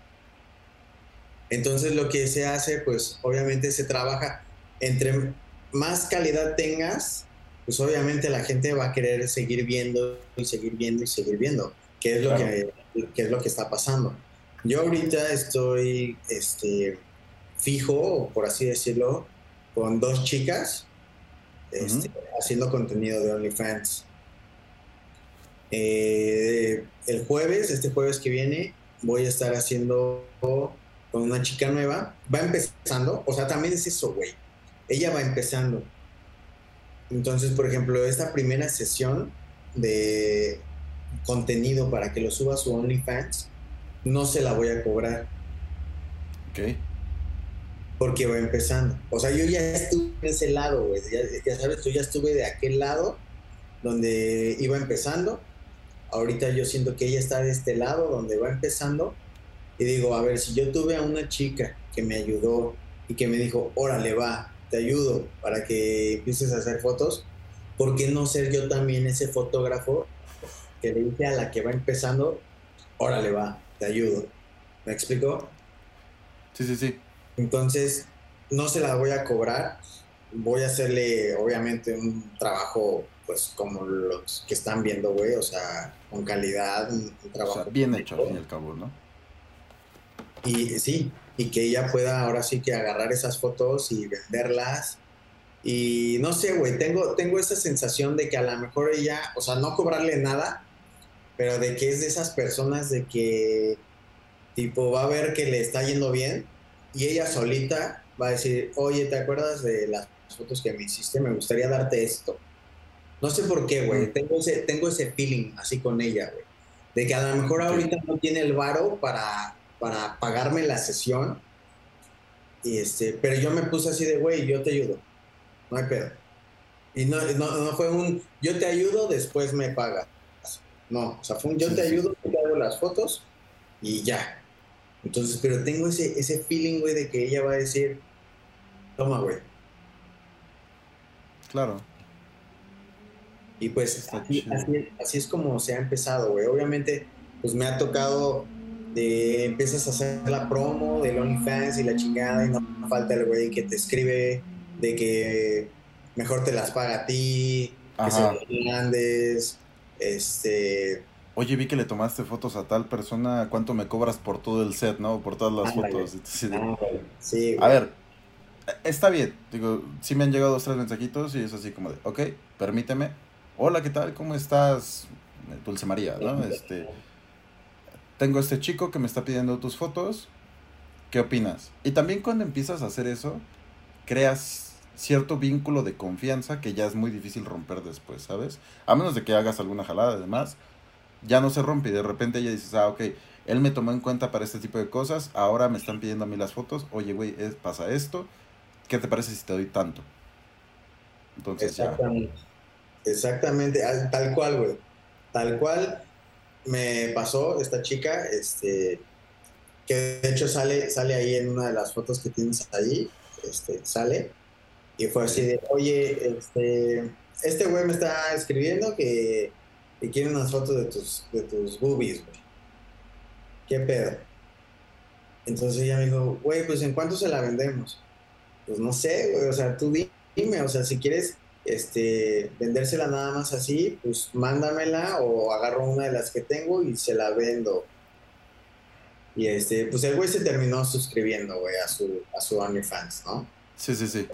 Entonces lo que se hace, pues obviamente se trabaja, entre más calidad tengas, pues obviamente la gente va a querer seguir viendo y seguir viendo y seguir viendo, que es lo, Claro. que, que es lo que está pasando. Yo ahorita estoy este, fijo, por así decirlo, con dos chicas este, haciendo contenido de OnlyFans. Eh, el jueves, este jueves que viene, voy a estar haciendo con una chica nueva. Va empezando, o sea, también es eso, güey. Ella va empezando. Entonces, por ejemplo, esta primera sesión de contenido para que lo suba a su OnlyFans, no se la voy a cobrar Ok. Porque va empezando. O sea, yo ya estuve en ese lado, güey. Ya, sabes, yo ya estuve de aquel lado donde iba empezando. Ahorita yo siento que ella está de este lado donde va empezando. Y digo, a ver, si yo tuve a una chica que me ayudó y que me dijo, órale, va, te ayudo para que empieces a hacer fotos, ¿por qué no ser yo también ese fotógrafo que le dice a la que va empezando, órale, va, te ayudo? ¿Me explico? Sí, sí, sí. Entonces, no se la voy a cobrar. Voy a hacerle, obviamente, un trabajo, pues, como los que están viendo, güey, o sea, con calidad, un, un O trabajo. sea, bien hecho al fin y al cabo, ¿no? Y sí, y que ella pueda ahora sí que agarrar esas fotos y venderlas. Y no sé, güey, tengo, tengo esa sensación de que a lo mejor ella, o sea, no cobrarle nada, pero de que es de esas personas de que, tipo, va a ver que le está yendo bien y ella solita va a decir, oye, ¿te acuerdas de las fotos que me hiciste? Me gustaría darte esto. No sé por qué, güey, tengo ese, tengo ese feeling así con ella, güey. De que a lo mejor ahorita no tiene el varo para, para pagarme la sesión. Y este, pero yo me puse así de, güey, yo te ayudo. No hay pedo. Y no, no, no fue un, yo te ayudo, después me pagas. No, o sea, fue un, yo te ayudo, te hago las fotos y ya. Entonces, pero tengo ese, ese feeling, güey, de que ella va a decir, toma, güey. Claro. Y pues así, así- así es como se ha empezado, güey. Obviamente, pues me ha tocado de empiezas a hacer la promo del OnlyFans y la chingada y no falta el güey que te escribe de que mejor te las paga a ti, que Ajá. se grandes, este... Oye, vi que le tomaste fotos a tal persona. ¿Cuánto me cobras por todo el set, no? Por todas las Ándale. fotos. Sí, A ver, Está bien, digo, sí me han llegado dos, tres mensajitos y es así como de, ok, permíteme. Hola, ¿qué tal? ¿Cómo estás? Dulce María, ¿no? Este, tengo este chico que me está pidiendo tus fotos. ¿Qué opinas? Y también cuando empiezas a hacer eso, creas cierto vínculo de confianza que ya es muy difícil romper después, ¿sabes? A menos de que hagas alguna jalada, además, ya no se rompe y de repente ya dices, ah, ok, él me tomó en cuenta para este tipo de cosas, ahora me están pidiendo a mí las fotos, oye, güey, pasa esto, ¿qué te parece si te doy tanto? Entonces Exactamente. ya. Exactamente, tal cual, güey. Tal cual me pasó esta chica, este, que de hecho sale, sale ahí en una de las fotos que tienes ahí, este, sale, y fue así de, oye, este, este güey me está escribiendo que, que quiere unas fotos de tus, de tus boobies, güey. ¿Qué pedo? Entonces ella me dijo, güey, pues ¿en cuánto se la vendemos? Pues no sé, güey, o sea, tú dime, o sea, si quieres este, vendérsela nada más así, pues mándamela o agarro una de las que tengo y se la vendo. Y este, pues el güey se terminó suscribiendo, güey, a su, a su OnlyFans, ¿no? Sí, sí, sí.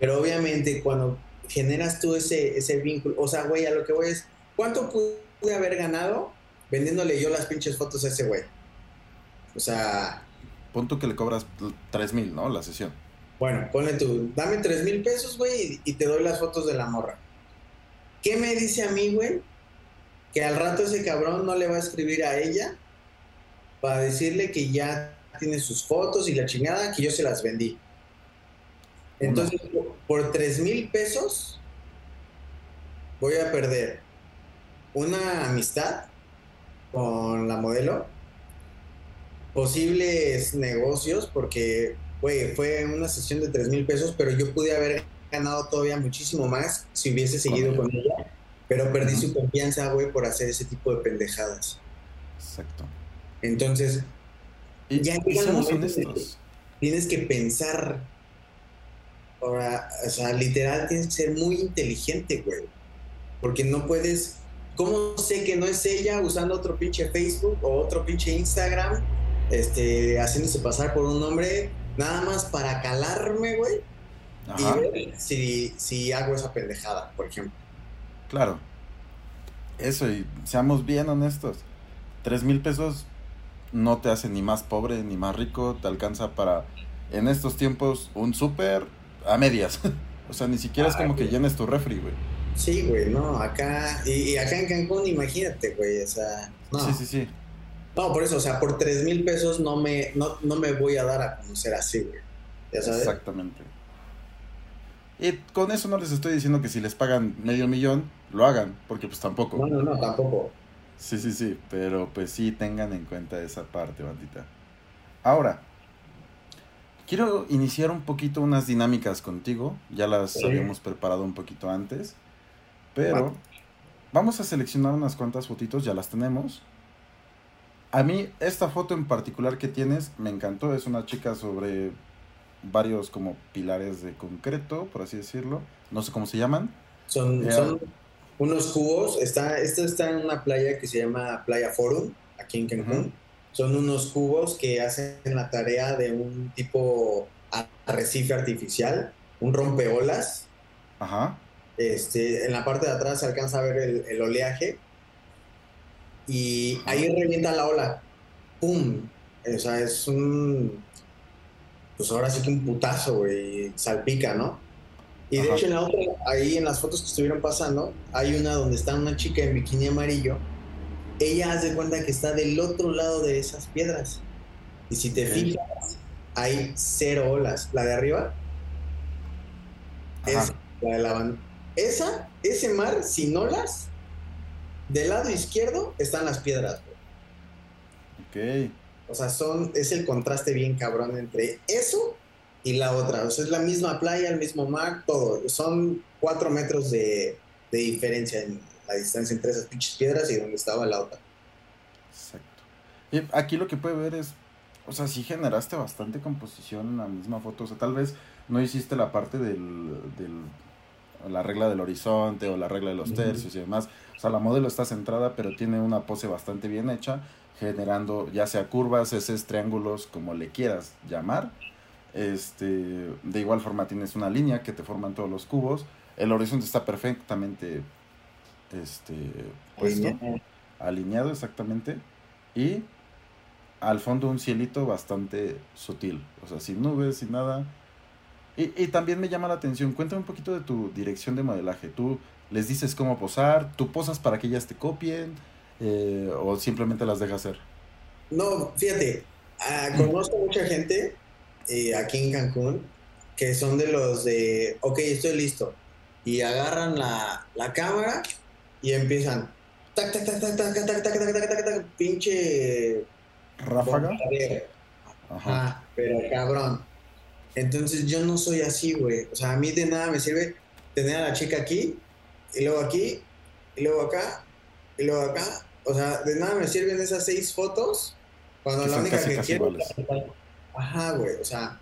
Pero obviamente cuando generas tú ese, ese vínculo, o sea, güey, a lo que voy es, ¿cuánto pude haber ganado vendiéndole yo las pinches fotos a ese güey? O sea... Punto que le cobras tres mil, ¿no? La sesión. Bueno, ponle tú, dame tres mil pesos, güey, y, te doy las fotos de la morra. ¿Qué me dice a mí, güey? Que al rato ese cabrón no le va a escribir a ella para decirle que ya tiene sus fotos y la chingada, que yo se las vendí. Entonces, por tres mil pesos voy a perder una amistad con la modelo posibles negocios, porque, güey, fue una sesión de 3 mil pesos, pero yo pude haber ganado todavía muchísimo más si hubiese seguido con ella, pero perdí su confianza, güey, por hacer ese tipo de pendejadas. Exacto. Entonces, ya tienes que pensar, ahora, o sea, literal, tienes que ser muy inteligente, güey, porque no puedes... ¿Cómo sé que no es ella usando otro pinche Facebook o otro pinche Instagram este, haciéndose pasar por un hombre, nada más para calarme, güey. Y si, si hago esa pendejada, por ejemplo. Claro. Eso, y seamos bien honestos. Tres mil pesos no te hace ni más pobre ni más rico, te alcanza para, en estos tiempos, un súper a medias. o sea, ni siquiera es como que llenes tu refri, güey. Sí, güey, no, acá, y, acá en Cancún, imagínate, güey, o sea, no. Sí, sí, sí. No, por eso, o sea, por tres mil pesos no me, no, me voy a dar a conocer así, güey. ¿Ya sabes? Exactamente. Y con eso no les estoy diciendo que si les pagan medio millón, lo hagan, porque pues tampoco. No, no, no, tampoco. Sí, sí, sí, pero pues sí tengan en cuenta esa parte, bandita. Ahora, quiero iniciar un poquito unas dinámicas contigo, ya las habíamos preparado un poquito antes, pero vamos a seleccionar unas cuantas fotitos, ya las tenemos, a mí esta foto en particular que tienes me encantó. Es una chica sobre varios como pilares de concreto, por así decirlo. No sé cómo se llaman. Son, unos cubos. Está, esto está en una playa que se llama Playa Forum, aquí en Cancún. Son unos cubos que hacen la tarea de un tipo arrecife artificial, un rompeolas. Ajá. Este, en la parte de atrás se alcanza a ver el, el oleaje y ahí revienta la ola. ¡Pum! O sea, es un. Pues ahora sí que un putazo, güey. Salpica, ¿no? Y de hecho, en la otra, ahí en las fotos que estuvieron pasando, hay una donde está una chica en bikini amarillo. Ella hace cuenta que está del otro lado de esas piedras. Y si te fijas, hay cero olas. La de arriba es la de la Esa, ese mar sin olas del lado izquierdo están las piedras, Ok. O sea, son, es el contraste bien cabrón entre eso y la otra. O sea, es la misma playa, el mismo mar, todo. Son cuatro metros de, diferencia en la distancia entre esas pinches piedras y donde estaba la otra. Exacto. Y aquí lo que puede ver es, o sea, sí generaste bastante composición en la misma foto. O sea, tal vez no hiciste la parte del, del la regla del horizonte o la regla de los tercios y demás. O sea, la modelo está centrada, pero tiene una pose bastante bien hecha, generando ya sea curvas, esos triángulos, como le quieras llamar. Este, de igual forma tienes una línea que te forman todos los cubos. El horizonte está perfectamente este, puesto, alineado. alineado exactamente. Y al fondo un cielito bastante sutil, o sea, sin nubes, sin nada. Y, y, también me llama la atención, cuéntame un poquito de tu dirección de modelaje. ¿Tú les dices cómo posar? ¿Tú posas para que ellas te copien? Eh, ¿O simplemente las dejas hacer? No, fíjate, uh, conozco mucha gente eh, aquí en Cancún que son de los de, ok, estoy listo. Y agarran la, la cámara y empiezan, tac, tac, tac, tac, tac, tac, tac, tac, tac, tac, tac, pinche ráfaga. Ajá. pero cabrón. Entonces yo no soy así, güey. O sea, a mí de nada me sirve tener a la chica aquí, y luego aquí, y luego acá, y luego acá. O sea, de nada me sirven esas seis fotos cuando la única que quiero. Ajá, güey. O sea,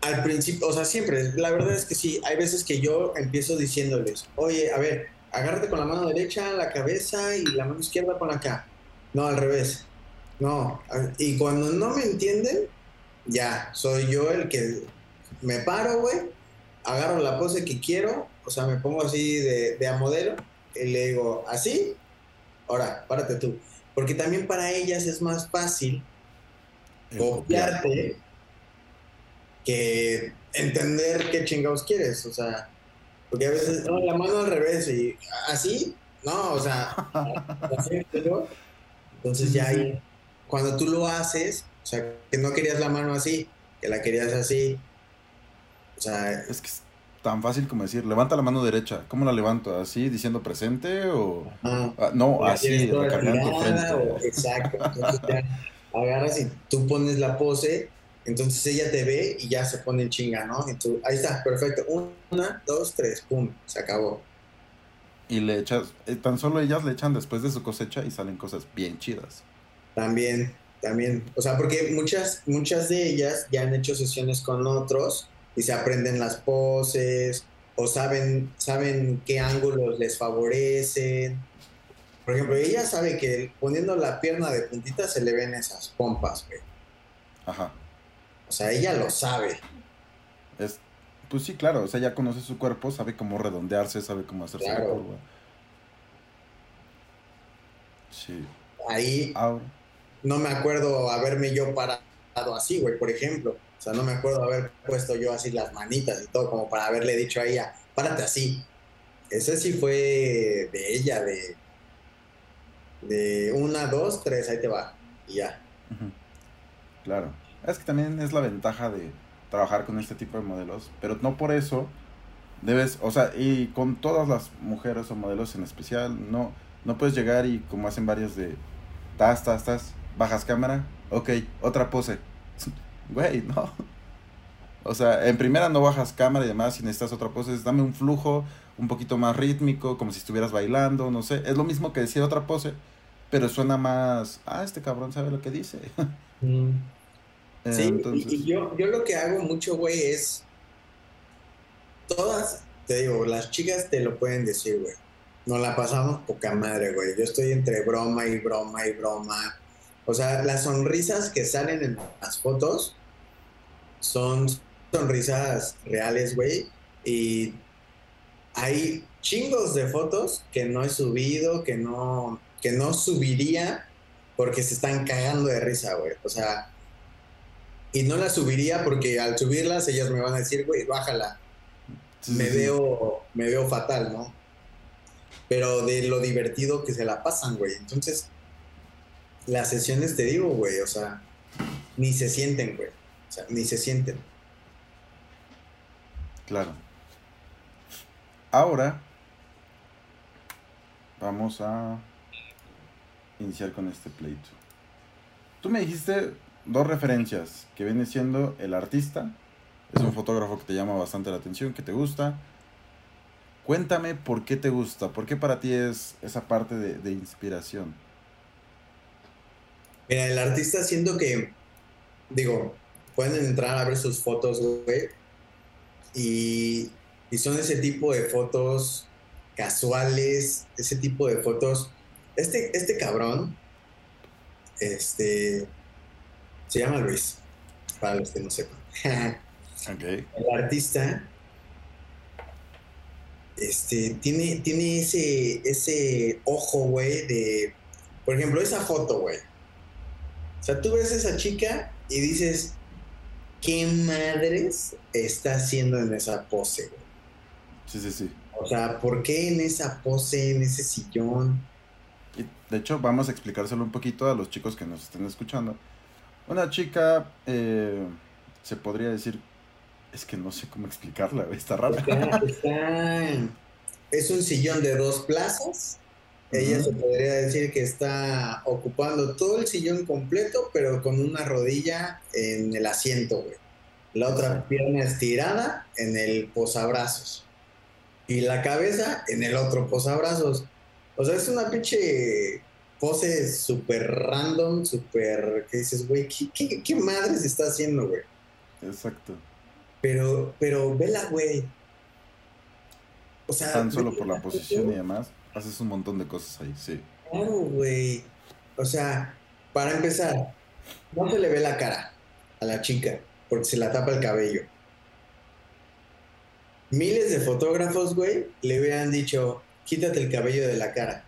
al principio, o sea, siempre, la verdad es que sí, hay veces que yo empiezo diciéndoles, oye, a ver, agárrate con la mano derecha, la cabeza y la mano izquierda con acá. No, al revés. No, y cuando no me entienden, ya, soy yo el que me paro, güey, agarro la pose que quiero, o sea, me pongo así de, de a modelo y le digo, así, ahora, párate tú. Porque también para ellas es más fácil copiarte que entender qué chingados quieres, o sea, porque a veces, no, la mano al revés y así, no, o sea, así, entonces ya hay cuando tú lo haces, sea, que no querías la mano así, que la querías así. O sea, es que es tan fácil como decir, levanta la mano derecha. ¿Cómo la levanto? ¿Así diciendo presente o ah, no, así recargando frente? exacto. Entonces ya agarras y tú pones la pose, entonces ella te ve y ya se pone en chinga, ¿no? Y tú, ahí está, perfecto. Una, dos, tres, pum, se acabó. Y le echas, eh, tan solo ellas le echan después de su cosecha y salen cosas bien chidas. También, también. O sea, porque muchas, muchas de ellas ya han hecho sesiones con otros y se aprenden las poses o saben, saben qué ángulos les favorecen. Por ejemplo, ella sabe que poniendo la pierna de puntita se le ven esas pompas, güey. Ajá. O sea, ella lo sabe. Es, pues sí, claro, o sea, ya conoce su cuerpo, sabe cómo redondearse, sabe cómo hacerse la curva. Sí. Ahí Ahora no me acuerdo haberme yo parado así, güey, por ejemplo. O sea, no me acuerdo haber puesto yo así las manitas y todo, como para haberle dicho a ella, párate así. Ese sí fue de ella, de, de una, dos, tres, ahí te va. Y ya. Claro. Es que también es la ventaja de trabajar con este tipo de modelos, pero no por eso debes, o sea, y con todas las mujeres o modelos en especial, no, no puedes llegar y como hacen varios de, tas, tas, tas, bajas cámara, ok, otra pose. Güey, no. O sea, en primera no bajas cámara y demás, si necesitas otra pose, dame un flujo un poquito más rítmico, como si estuvieras bailando, no sé. Es lo mismo que decir otra pose, pero suena más, ah, este cabrón sabe lo que dice. Mm. sí, y, yo, yo lo que hago mucho, güey, es, todas, te digo, las chicas te lo pueden decir, güey. Nos la pasamos poca madre, güey. Yo estoy entre broma y broma y broma o sea, las sonrisas que salen en las fotos son sonrisas reales, güey. Y hay chingos de fotos que no he subido, que no, que no subiría porque se están cagando de risa, güey. O sea, y no las subiría porque al subirlas ellas me van a decir, güey, bájala. me veo, me veo fatal, ¿no? Pero de lo divertido que se la pasan, güey. Entonces, las sesiones, te digo, güey, o sea, ni se sienten, güey. O sea, ni se sienten. Claro. Ahora vamos a iniciar con este pleito. Tú me dijiste dos referencias, que viene siendo el artista, es un fotógrafo que te llama bastante la atención, que te gusta. Cuéntame por qué te gusta, por qué para ti es esa parte de, de inspiración. Mira, el artista siento que, digo, pueden entrar a ver sus fotos, güey, y, y son ese tipo de fotos casuales, ese tipo de fotos. Este, este cabrón, este, se llama Luis, para los que no sepan. Ok. el artista este, tiene, tiene ese, ese ojo, güey, de, por ejemplo, esa foto, güey. O sea, tú ves a esa chica y dices, ¿qué madres está haciendo en esa pose, güey? Sí, sí, sí. O sea, ¿por qué en esa pose, en ese sillón? Y de hecho, vamos a explicárselo un poquito a los chicos que nos estén escuchando. Una chica, eh, se podría decir, es que no sé cómo explicarla, está rara. Está, está- es un sillón de dos plazas. Ella se podría decir que está ocupando todo el sillón completo, pero con una rodilla en el asiento, güey. La otra pierna estirada en el posabrazos. Y la cabeza en el otro posabrazos. O sea, es una pinche pose súper random, súper... que dices, güey, ¿qué, qué, qué madres está haciendo, güey? Exacto. Pero, pero vela, güey. O sea, Tan solo por la posición y demás, haces un montón de cosas ahí, sí. Claro, güey. O sea, para empezar, no se le ve la cara a la chica porque se la tapa el cabello. Miles de fotógrafos, güey, le hubieran dicho, quítate el cabello de la cara.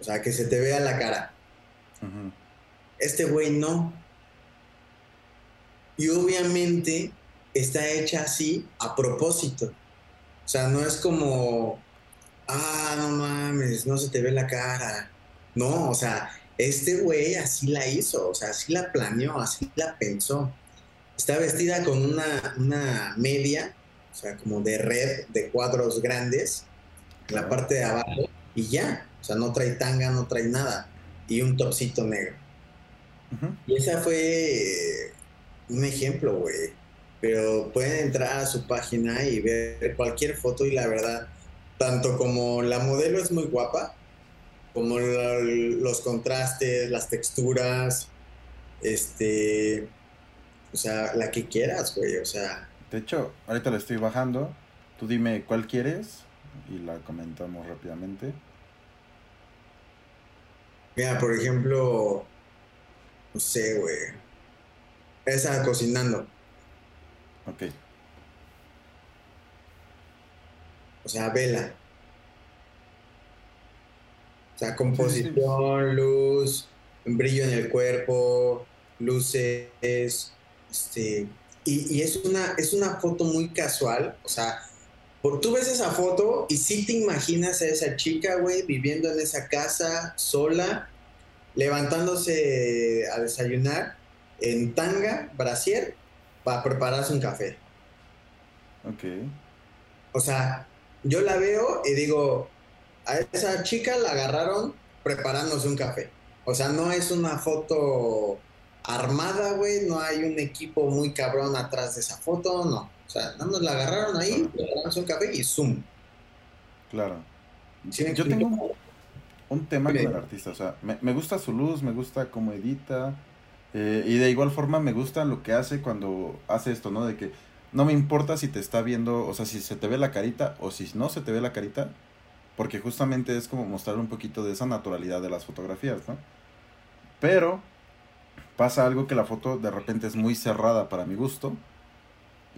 O sea, que se te vea la cara. Este güey no. Y obviamente está hecha así a propósito. O sea, no es como, ah, no mames, no se te ve la cara. No, o sea, este güey así la hizo, o sea, así la planeó, así la pensó. Está vestida con una, una media, o sea, como de red, de cuadros grandes, en la parte de abajo, y ya. O sea, no trae tanga, no trae nada. Y un topsito negro. Y esa fue eh, un ejemplo, güey. Pero pueden entrar a su página y ver cualquier foto y la verdad, tanto como la modelo es muy guapa, como la- los contrastes, las texturas, este, o sea, la que quieras, güey, o sea, De hecho, ahorita la estoy bajando. Tú dime cuál quieres y la comentamos rápidamente. mira, por ejemplo, no sé, güey, esa cocinando, Ok. o sea, vela. O sea, composición, luz, brillo en el cuerpo, luces, este, y, y es una, es una foto muy casual, o sea, por, tú ves esa foto y sí te imaginas a esa chica, güey, viviendo en esa casa, sola, levantándose a desayunar en tanga, brasier, para prepararse un café. Ok. O sea, yo la veo y digo, a esa chica la agarraron preparándose un café. O sea, no es una foto armada, güey, no hay un equipo muy cabrón atrás de esa foto, no. O sea, nada más la agarraron ahí, preparándose un café y zoom. Claro. ¿Sí me Yo tengo un, un tema con el artista. O sea, me, me gusta su luz, me gusta cómo edita. eh, y de igual forma me gusta lo que hace cuando hace esto, ¿no? De que no me importa si te está viendo, o sea, si se te ve la carita o si no se te ve la carita. Porque justamente es como mostrar un poquito de esa naturalidad de las fotografías, ¿no? Pero pasa algo que la foto de repente es muy cerrada para mi gusto.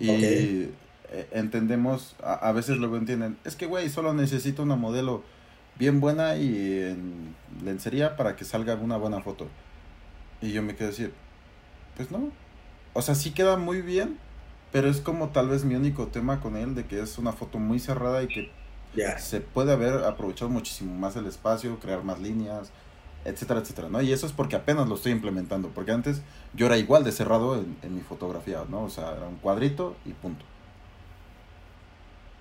Y eh, entendemos, a, a veces luego entienden, es que güey, solo necesito una modelo bien buena y en lencería para que salga una buena foto. Y yo me quedo decir, pues no. O sea, sí queda muy bien, pero es como tal vez mi único tema con él, de que es una foto muy cerrada y que se puede haber aprovechado muchísimo más el espacio, crear más líneas, etcétera, etcétera, ¿no? Y eso es porque apenas lo estoy implementando, porque antes yo era igual de cerrado en, en mi fotografía, ¿no? O sea, era un cuadrito y punto.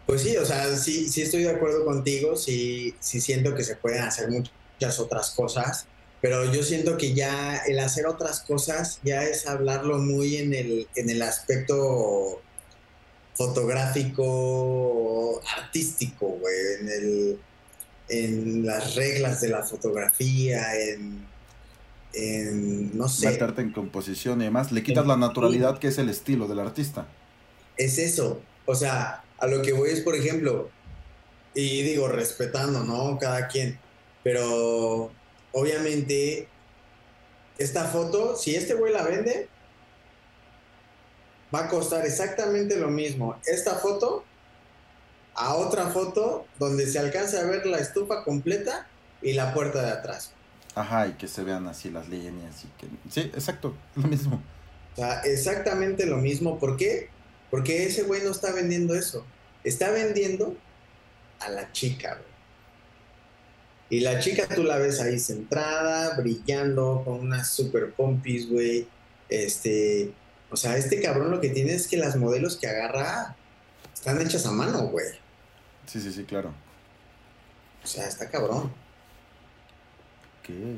Pues sí, o sea, sí, sí estoy de acuerdo contigo, sí, sí siento que se pueden hacer muchas otras cosas, pero yo siento que ya el hacer otras cosas ya es hablarlo muy en el, en el aspecto fotográfico, artístico, güey, en el, en las reglas de la fotografía, en, en no sé. Meterte en composición y demás, le quitas la naturalidad que es el estilo del artista. es eso. O sea, a lo que voy es, por ejemplo, y digo, respetando, ¿no? Cada quien. Pero obviamente, esta foto, si este güey la vende, va a costar exactamente lo mismo esta foto a otra foto donde se alcanza a ver la estufa completa y la puerta de atrás. Ajá, y que se vean así las líneas y que... Sí, exacto, lo mismo. O sea, exactamente lo mismo. ¿Por qué? Porque ese güey no está vendiendo eso. Está vendiendo a la chica, güey. Y la chica tú la ves ahí centrada, brillando, con unas super pompis, güey. Este, o sea, este cabrón lo que tiene es que las modelos que agarra están hechas a mano, güey. Sí, sí, sí, claro. O sea, está cabrón. ¿Qué?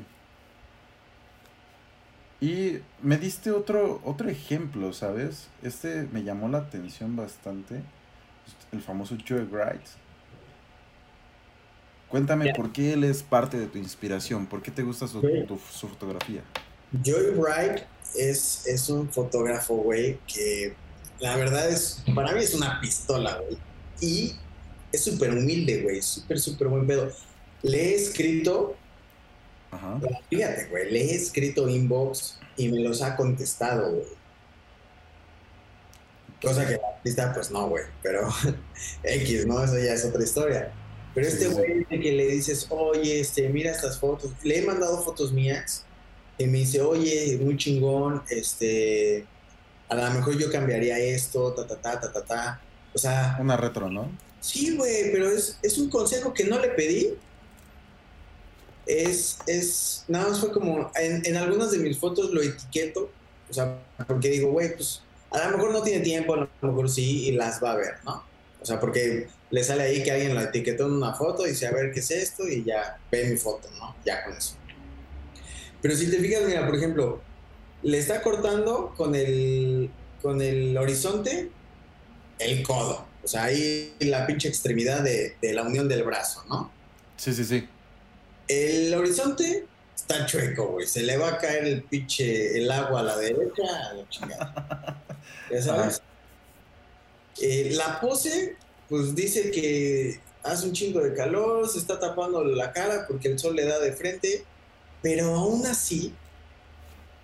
Y me diste otro, otro ejemplo, ¿sabes? Este me llamó la atención bastante. El famoso Joe Wright. Cuéntame por qué él es parte de tu inspiración, por qué te gusta su, su fotografía. Joy Wright es, es un fotógrafo, güey, que la verdad es, para mí es una pistola, güey. Y es súper humilde, güey, súper, súper buen pedo. Le he escrito Fíjate, güey, le he escrito inbox y me los ha contestado, güey. Cosa que la artista, pues no, güey, pero X, ¿no? Eso ya es otra historia. Pero este güey que le dices, oye, este, mira estas fotos, le he mandado fotos mías y me dice, oye, muy chingón, este, a lo mejor yo cambiaría esto, ta, ta, ta, ta, ta, ta. O sea... Una retro, ¿no? Sí, güey, pero es, es un consejo que no le pedí, es, es, nada más fue como, en, en algunas de mis fotos lo etiqueto, o sea, porque digo, güey, pues a lo mejor no tiene tiempo, a lo mejor sí, y las va a ver, ¿no? O sea, porque le sale ahí que alguien lo etiquetó en una foto y dice, a ver qué es esto, y ya ve mi foto, ¿no? Ya con eso. Pero si te fijas, mira, por ejemplo, le está cortando con el, con el horizonte el codo. O sea, ahí la pinche extremidad de, de la unión del brazo, ¿no? Sí, sí, sí. El horizonte está chueco, güey. Se le va a caer el pinche, el agua a la derecha, a la chingada. ¿Ya sabes? Eh, la pose, pues dice que hace un chingo de calor, se está tapando la cara porque el sol le da de frente, pero aún así,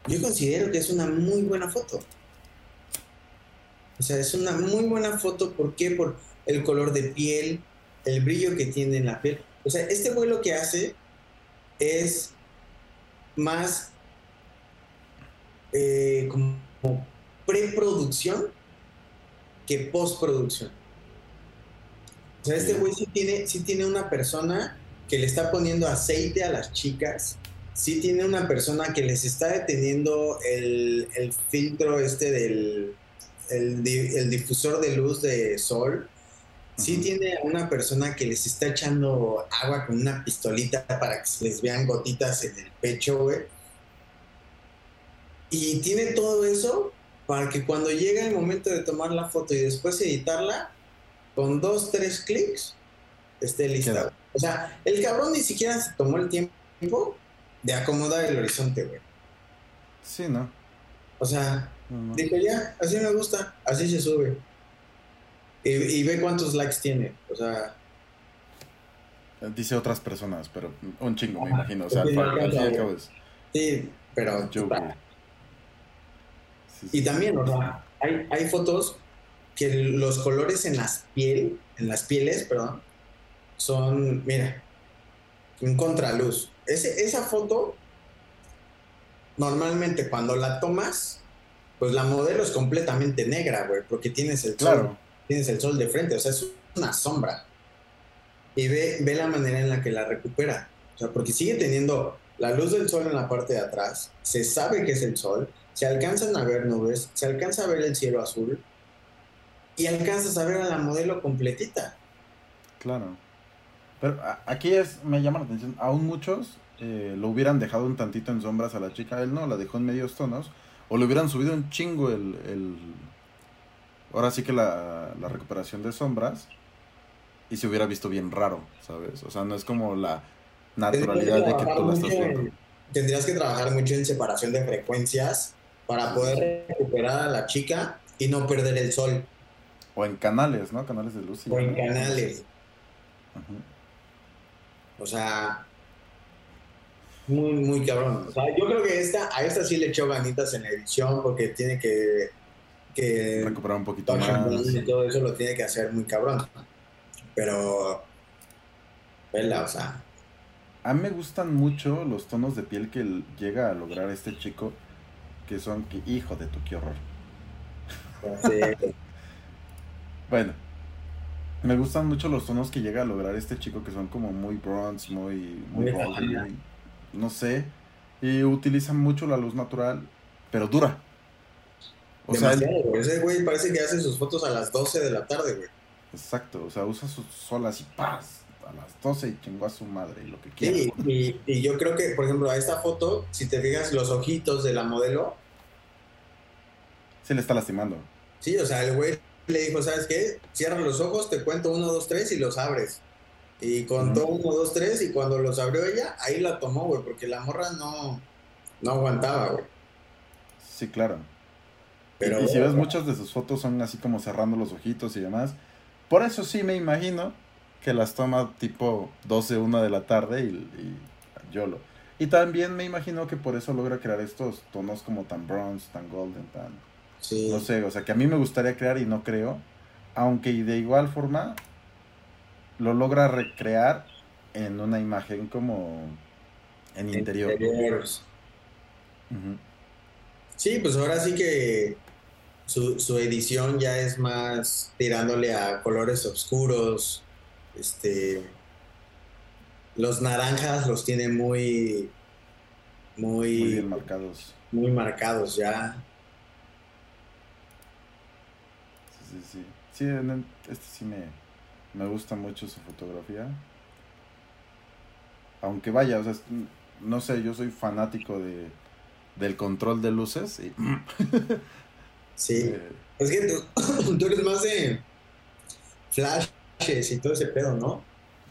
yo considero que es una muy buena foto. O sea, es una muy buena foto, ¿por qué? Por el color de piel, el brillo que tiene en la piel. O sea, este güey lo que hace es más eh, como preproducción que postproducción. O sea, este güey sí tiene, sí tiene una persona que le está poniendo aceite a las chicas, sí tiene una persona que les está deteniendo el, filtro este del el, el difusor de luz de sol, sí tiene a una persona que les está echando agua con una pistolita para que se les vean gotitas en el pecho, güey. Y tiene todo eso para que cuando llega el momento de tomar la foto y después editarla, con dos, tres clics, esté lista. O sea, el cabrón ni siquiera se tomó el tiempo de acomodar el horizonte, güey. Sí, ¿no? O sea, dijo ya, así me gusta, así se sube. Y, ve cuántos likes tiene. O sea. Dice otras personas, pero un chingo, me imagino. O sea, al Sí, pero. y también, o sea, hay, hay fotos que los colores en las piel, en las pieles, perdón, son, mira, un contraluz. Ese, esa foto, normalmente cuando la tomas, pues la modelo es completamente negra, güey, porque tienes el claro tienes el sol de frente, o sea, es una sombra. Y ve, ve la manera en la que la recupera. O sea, porque sigue teniendo la luz del sol en la parte de atrás, se sabe que es el sol, se alcanzan a ver nubes, se alcanza a ver el cielo azul y alcanzas a ver a la modelo completita. Claro. Pero aquí es, me llama la atención, aún muchos eh, lo hubieran dejado un tantito en sombras a la chica, él no, la dejó en medios tonos, o le hubieran subido un chingo el, ahora sí que la, recuperación de sombras y se hubiera visto bien raro, ¿sabes? O sea, no es como la naturalidad de que tú la estás viendo. tendrías que trabajar mucho en separación de frecuencias para poder recuperar a la chica y no perder el sol. O en canales, ¿no? Canales de luz. O en canales. O sea, muy, muy cabrón. O sea, yo creo que esta, a esta sí le echó ganitas en edición porque tiene que que recuperar un poquito más. Y todo eso lo tiene que hacer muy cabrón. Pero, vela, o sea, A mí me gustan mucho los tonos de piel que llega a lograr este chico, que son, que, hijo de tu, qué horror. sí, Bueno, me gustan mucho los tonos que llega a lograr este chico, que son como muy bronze, muy, muy Muy no sé, y utilizan mucho la luz natural, pero dura. O sea, güey. Ese güey parece que hace sus fotos a las 12 de la tarde, güey. exacto, o sea, usa sus solas y paz a las 12 y chingó a su madre y lo que quiera. Sí, y, y yo creo que, por ejemplo, a esta foto, si te fijas los ojitos de la modelo, Se le está lastimando. sí, o sea, el güey le dijo, ¿sabes qué? Cierra los ojos, te cuento uno, dos, tres y los abres. Y contó Ujú. uno, dos, tres y cuando los abrió ella, ahí la tomó, güey, porque la morra no, no aguantaba, güey. Sí, claro. Pero y si ves muchas de sus fotos son así como cerrando los ojitos y demás. Por eso sí me imagino que las toma tipo 12, 1 de la tarde y, y YOLO. Y también me imagino que por eso logra crear estos tonos como tan bronze, tan golden, tan... sí, No sé, o sea que a mí me gustaría crear y no creo. Aunque de igual forma lo logra recrear en una imagen como en interior. interiores. Sí, pues ahora sí que su, su edición ya es más tirándole a colores oscuros. Este. Los naranjas los tiene muy. Muy, Muy bien marcados. muy marcados ya. Sí, sí, sí. Este sí me, me gusta mucho su fotografía. Aunque vaya, o sea, no sé, yo soy fanático de, del control de luces. Y, Sí. Es que tú, tú eres más de flashes y todo ese pedo, ¿no?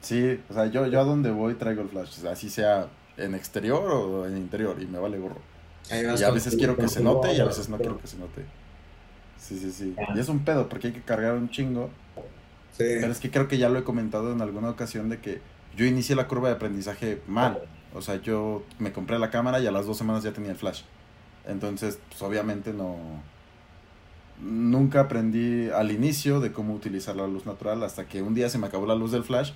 sí, o sea, yo, yo a donde voy traigo el flash, o sea, así sea en exterior o en interior, y me vale gorro. Y a veces quiero que se note y a veces no quiero que se note. Sí, sí, sí. Ya. Y es un pedo porque hay que cargar un chingo. Sí. Pero es que creo que ya lo he comentado en alguna ocasión de que yo inicié la curva de aprendizaje mal. O sea, yo me compré la cámara y a las dos semanas ya tenía el flash. Entonces, pues obviamente no... Nunca aprendí al inicio de cómo utilizar la luz natural hasta que un día se me acabó la luz del flash.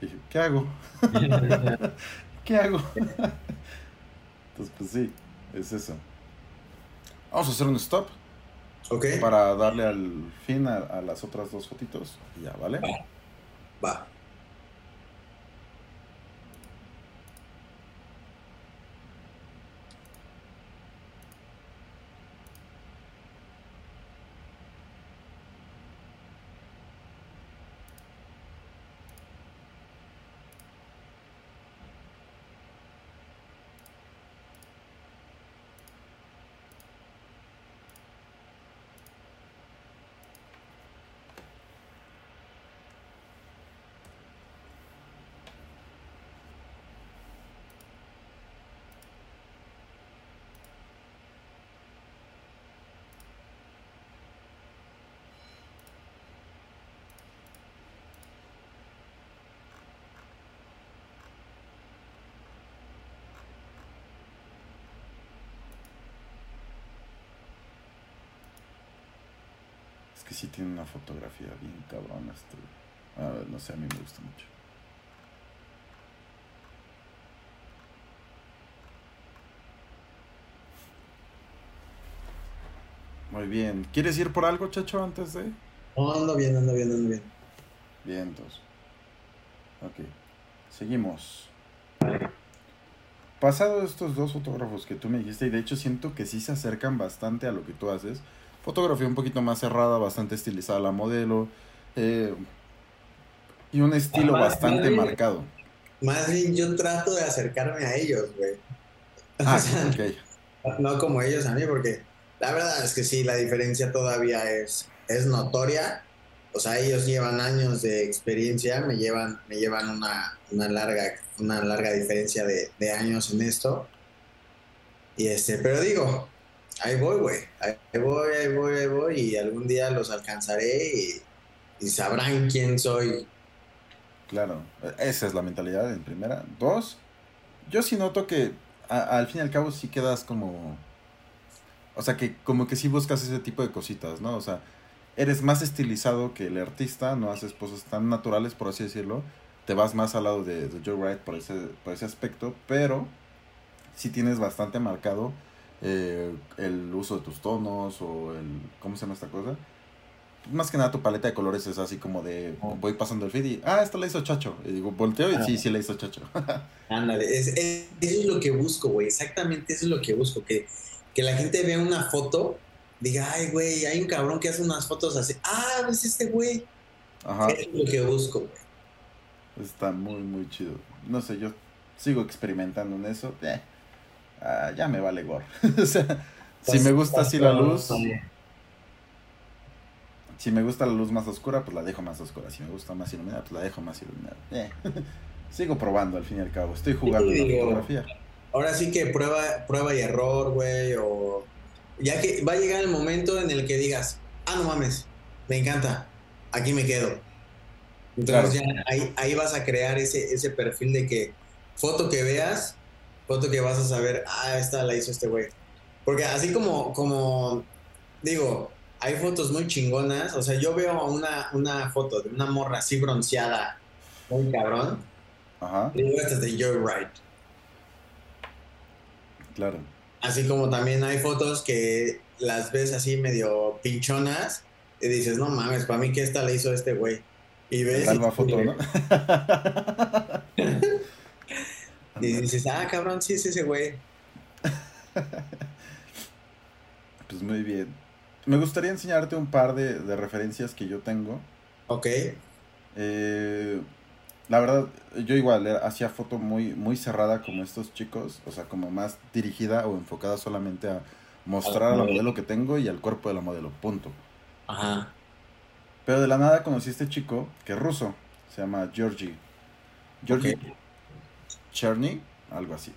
Y dije, ¿qué hago? ¿Qué hago? Entonces, pues sí, es eso. Vamos a hacer un stop Para darle al fin a, a las otras dos fotitos. Y ya, ¿vale? Va. Es que sí tiene una fotografía bien cabrona este. A ver, no sé, a mí me gusta mucho. Muy bien. ¿Quieres ir por algo, Chacho, antes de...? No, ando bien, ando bien, ando bien. Bien, entonces. Ok. Seguimos. Pasado estos dos fotógrafos que tú me dijiste, y de hecho siento que sí se acercan bastante a lo que tú haces. Fotografía un poquito más cerrada, bastante estilizada la modelo. eh, y un estilo bastante marcado. Más bien yo trato de acercarme a ellos, güey. Ah, O sea, ok. no como ellos a mí, porque la verdad es que sí, la diferencia todavía es, es notoria. O sea, ellos llevan años de experiencia, me llevan, me llevan una, una larga, una larga diferencia de, de años en esto. Y este, pero digo, ahí voy, güey. Ahí voy, ahí voy, ahí voy. Y algún día los alcanzaré y, sabrán quién soy. Claro, esa es la mentalidad en primera. Dos, yo sí noto que a- al fin y al cabo sí quedas como... O sea, que como que sí buscas ese tipo de cositas, ¿no? O sea, eres más estilizado que el artista, no haces cosas tan naturales, por así decirlo. Te vas más al lado de, de Joe Wright por ese, por ese aspecto, pero sí tienes bastante marcado eh, el uso de tus tonos o el... ¿Cómo se llama esta cosa? Más que nada tu paleta de colores es así como de... Voy pasando el feed y... Ah, esto la hizo Chacho. Y digo, volteo y sí, sí la hizo Chacho. Ándale, es, es- eso es lo que busco, güey. Exactamente eso es lo que busco. Que, que la gente vea una foto, diga, ay, güey, hay un cabrón que hace unas fotos así. Ah, es este güey. Ajá. Eso es lo que busco, güey. Está muy, muy chido. No sé, yo sigo experimentando en eso. Eh, ah, ya me vale o sea, si me gusta así la luz, si me gusta la luz más oscura, pues la dejo más oscura. Si me gusta más iluminada, pues la dejo más iluminada. Eh, sigo probando al fin y al cabo. Estoy jugando Sí, la digo, fotografía. Ahora sí que prueba, prueba y error, güey, o ya que va a llegar el momento en el que digas, ah, no mames, me encanta, aquí me quedo. Entonces ya ahí, ahí vas a crear ese, ese perfil de que foto que veas, foto que vas a saber, ah, esta la hizo este güey. Porque así como, como, digo, hay fotos muy chingonas, o sea, yo veo una, una foto de una morra así bronceada, muy cabrón, Ajá, y digo, esta es de Wright. claro. Así como también hay fotos que las ves así medio pinchonas y dices, no mames, para mí que esta le hizo este güey. Y ves. Salva foto, ¿no? Y dices, ah, cabrón, sí es ese güey. Pues muy bien. Me gustaría enseñarte un par de, de referencias que yo tengo. Ok. Eh, la verdad, yo igual eh, hacía foto muy, muy cerrada como estos chicos, o sea, como más dirigida o enfocada solamente a mostrar a la modelo que tengo y al cuerpo de la modelo, punto. Ajá. Pero de la nada conocí a este chico que es ruso, se llama Georgi. Georgi Ok. Cherny, algo así.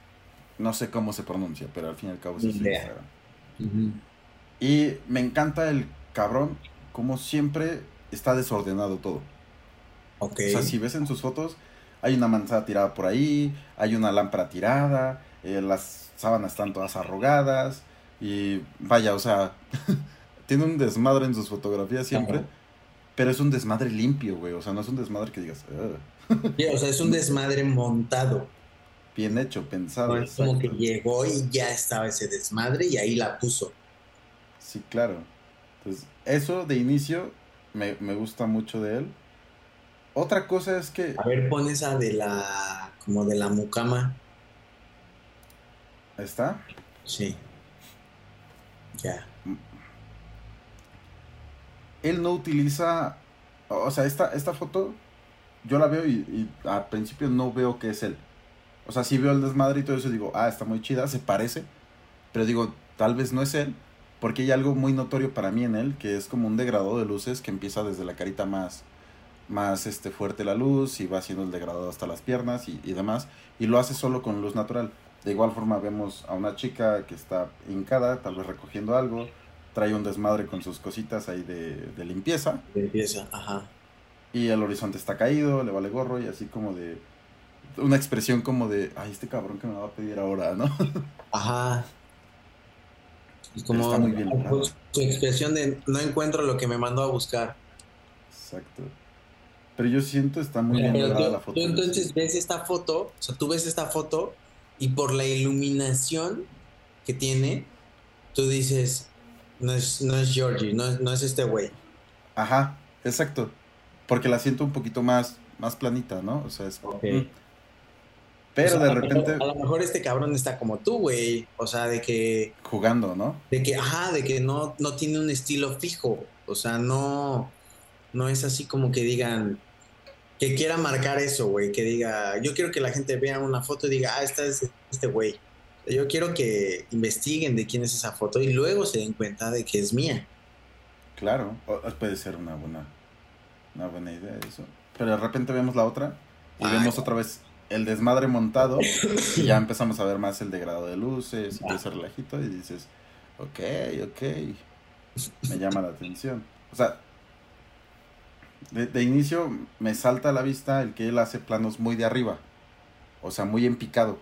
No sé cómo se pronuncia, pero al fin y al cabo es. Instagram. Y me encanta el cabrón, como siempre está desordenado todo. Ok. O sea, si ves en sus fotos, hay una manzana tirada por ahí, hay una lámpara tirada, eh, las sábanas están todas arrugadas, y vaya, o sea, tiene un desmadre en sus fotografías siempre, Ajá. pero es un desmadre limpio, güey, o sea, no es un desmadre que digas, o sea, es un desmadre montado. Bien hecho, pensado. No es como que llegó y ya estaba ese desmadre y ahí la puso. Sí, claro. Entonces, eso de inicio me, me gusta mucho de él. Otra cosa es que A ver, pon esa de la. como de la mucama. está. Sí. Ya. él no utiliza, o sea, esta, esta foto, yo la veo y, y al principio no veo que es él. O sea, si veo el desmadre y todo eso, digo, ah, está muy chida, se parece, pero digo, tal vez no es él, porque hay algo muy notorio para mí en él, que es como un degradado de luces que empieza desde la carita más, más este, fuerte la luz y va haciendo el degradado hasta las piernas y, y demás, y lo hace solo con luz natural. De igual forma vemos a una chica que está hincada, tal vez recogiendo algo, trae un desmadre con sus cositas ahí de, de limpieza Empieza, ajá. y el horizonte está caído, le vale gorro y así como de una expresión como de, ay, este cabrón que me va a pedir ahora, ¿no? Ajá. Y como Está muy bien logrado. su expresión de no encuentro lo que me mandó a buscar. Exacto. Pero yo siento está muy Mira, bien lograda la foto. tú entonces ves esta foto, o sea, tú ves esta foto y por la iluminación que tiene, tú dices, no es, no es Georgie, no es, no es este güey. Ajá, exacto. Porque la siento un poquito más, más planita, ¿no? O sea, es... Ok. mm. Pero O sea, de repente A lo mejor este cabrón está como tú, güey. O sea, de que, jugando, ¿no? de que, ajá, de que no, no tiene un estilo fijo. O sea, no, no es así como que digan, que quiera marcar eso, güey. Que diga, yo quiero que la gente vea una foto y diga, ah, esta es este güey. Yo quiero que investiguen de quién es esa foto y luego se den cuenta de que es mía. Claro, puede ser una buena, una buena idea eso. Pero de repente vemos la otra y Ay. vemos otra vez el desmadre montado y ya empezamos a ver más el degradado de luces y todo ese relajito y dices, ok, ok, me llama la atención. O sea, de, de inicio me salta a la vista el que él hace planos muy de arriba, o sea, muy en picado.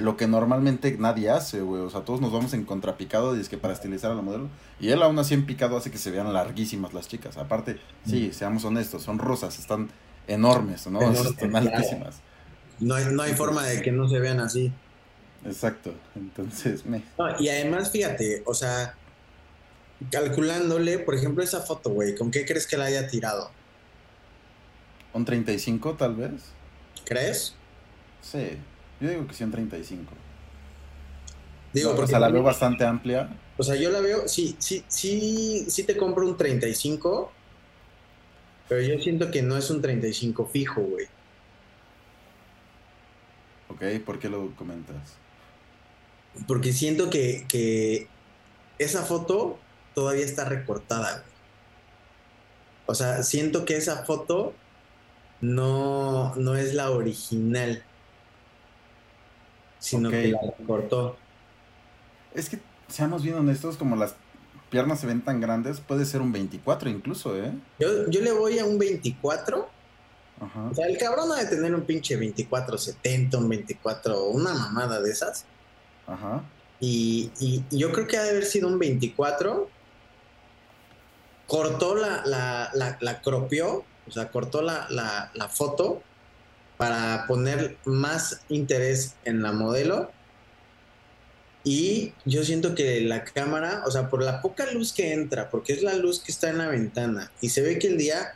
Lo que normalmente nadie hace, güey. O sea, todos nos vamos en contrapicado y es que para estilizar a la modelo. Y él aún así en picado hace que se vean larguísimas las chicas. Aparte, sí, seamos honestos, son rosas, están enormes, ¿no? Enormes, están claro. No hay, no hay forma de que no se vean así. Exacto. Entonces, me. No, y además, fíjate, o sea, calculándole, por ejemplo, esa foto, güey, ¿con qué crees que la haya tirado? ¿Un 35 tal vez? ¿Crees? Sí. Yo digo que sí, un 35. Digo, No, porque o sea, la veo bastante amplia. O sea, yo la veo, sí, sí, sí, sí te compro un 35, pero yo siento que no es un 35 fijo, güey. Ok, ¿por qué lo comentas? Porque siento que, que esa foto todavía está recortada. O sea, siento que esa foto no, no es la original, sino Ok. que la recortó. Es que, seamos bien honestos, como las piernas se ven tan grandes, puede ser un 24 incluso, ¿eh? Yo, yo le voy a un 24. Ajá. O sea, el cabrón ha de tener un pinche 24-70, un 24, una mamada de esas. Ajá. Y, y- y yo creo que ha de haber sido un 24. Cortó la, la, la, la cropió, o sea, cortó la, la, la foto para poner más interés en la modelo. Y yo siento que la cámara, o sea, por la poca luz que entra, porque es la luz que está en la ventana, y se ve que el día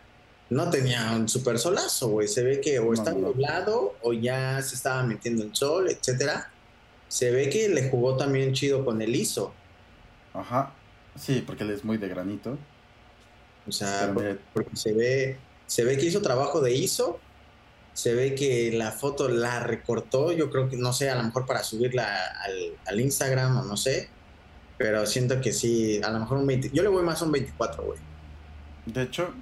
no tenía un super solazo, güey. Se ve que o está no. nublado o ya se estaba metiendo el sol, etcétera. Se ve que le jugó también chido con el ISO. Ajá. Sí, porque él es muy de granito. O sea, porque se ve, se ve que hizo trabajo de ISO. Se ve que la foto la recortó. Yo creo que, no sé, a lo mejor para subirla al, al Instagram o no sé. Pero siento que sí, a lo mejor un 20. Yo le voy más a un 24, güey. de hecho,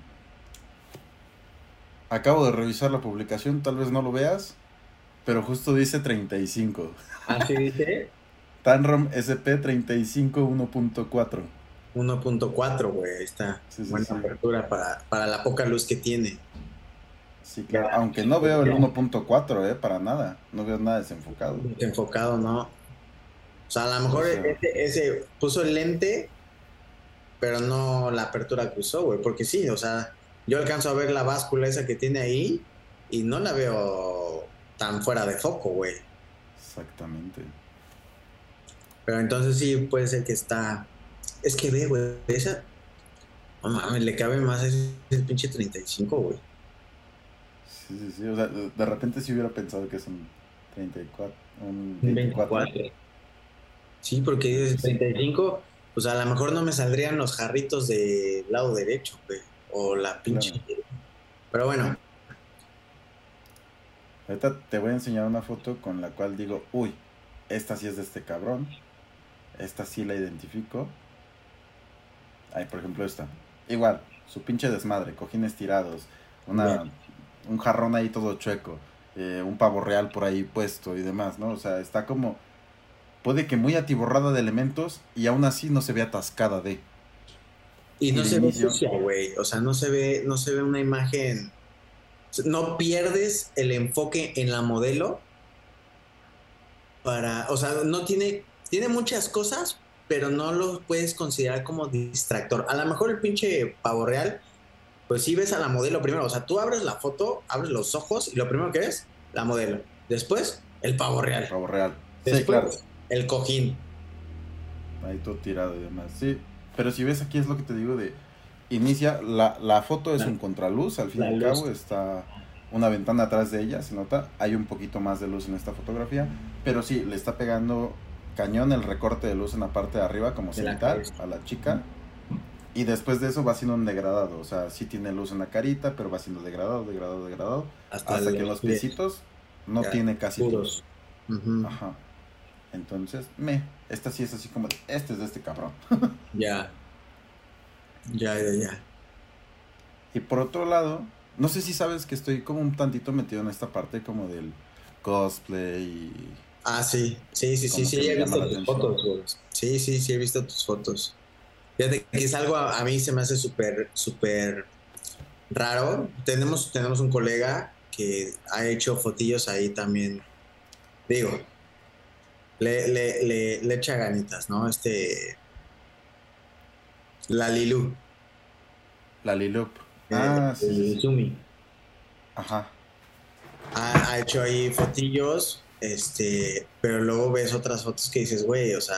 acabo de revisar la publicación, tal vez no lo veas, pero justo dice 35. Así dice. Tanrom SP 35 1.4. 1.4, güey. Ahí está. Sí, sí, Buena sí. apertura para, para la poca luz que tiene. Sí, claro. Aunque no veo el 1.4, eh, para nada. No veo nada desenfocado. enfocado, ¿no? O sea, a lo mejor O sea- ese, ese puso el lente, pero no la apertura que usó, güey. Porque sí, o sea, yo alcanzo a ver la báscula esa que tiene ahí y no la veo tan fuera de foco, güey. Exactamente. Pero entonces sí puede ser que está. Es que ve, güey, esa. No mames, le cabe más ese, ese pinche 35, güey. Sí, sí, sí. O sea, de de repente sí hubiera pensado que es un 34. Un Un 24. 24. Sí, porque dices 35, pues a lo mejor no me saldrían los jarritos del lado derecho, güey. O la pinche. Pero bueno, Ahorita te voy a enseñar una foto con la cual digo, uy, esta sí es de este cabrón. Esta sí la identifico. Ay, por ejemplo esta. Igual, su pinche desmadre, cojines tirados, una, un jarrón ahí todo chueco, eh, un pavo real por ahí puesto y demás, ¿no? O sea, está como, puede que muy atiborrada de elementos y aún así no se ve atascada de. Y no se ve sucia, güey. O sea, no se ve, no se ve una imagen. No pierdes el enfoque en la modelo para. O sea, no tiene. Tiene muchas cosas, pero no lo puedes considerar como distractor. A lo mejor el pinche pavo real, pues sí ves a la modelo primero. O sea, tú abres la foto, abres los ojos y lo primero que ves, la modelo. Después, el pavo real. Pavo real. Después, sí, claro. el cojín. Ahí todo tirado y demás. Sí, pero si ves aquí es lo que te digo de... Inicia, la, la foto es un contraluz, al fin y al cabo está una ventana atrás de ella, se nota, hay un poquito más de luz en esta fotografía, pero sí, le está pegando cañón el recorte de luz en la parte de arriba como cenital a la chica, y después de eso va siendo un degradado, o sea, sí tiene luz en la carita, pero va siendo degradado, degradado, degradado, hasta que los piecitos no Ya, tiene casi luz. Ajá. Entonces, me, esta sí es así como, de, este es de este cabrón. Ya. Ya, ya, ya. Y por otro lado, no sé si sabes que estoy como un tantito metido en esta parte como del cosplay y... Ah, sí, sí, sí, sí, sí, he visto tus fotos, güey. Sí, sí, sí, he visto tus fotos. Fíjate que es algo a, a mí se me hace súper, súper raro. Tenemos, tenemos un colega que ha hecho fotillos ahí también. Digo, le, le, le, le echa ganitas, ¿no? Este. La Lilu. La Lilup. eh, Ah, sí, el sí. Ajá. Ha, ha hecho ahí fotillos, este, pero luego ves otras fotos que dices, güey, o sea,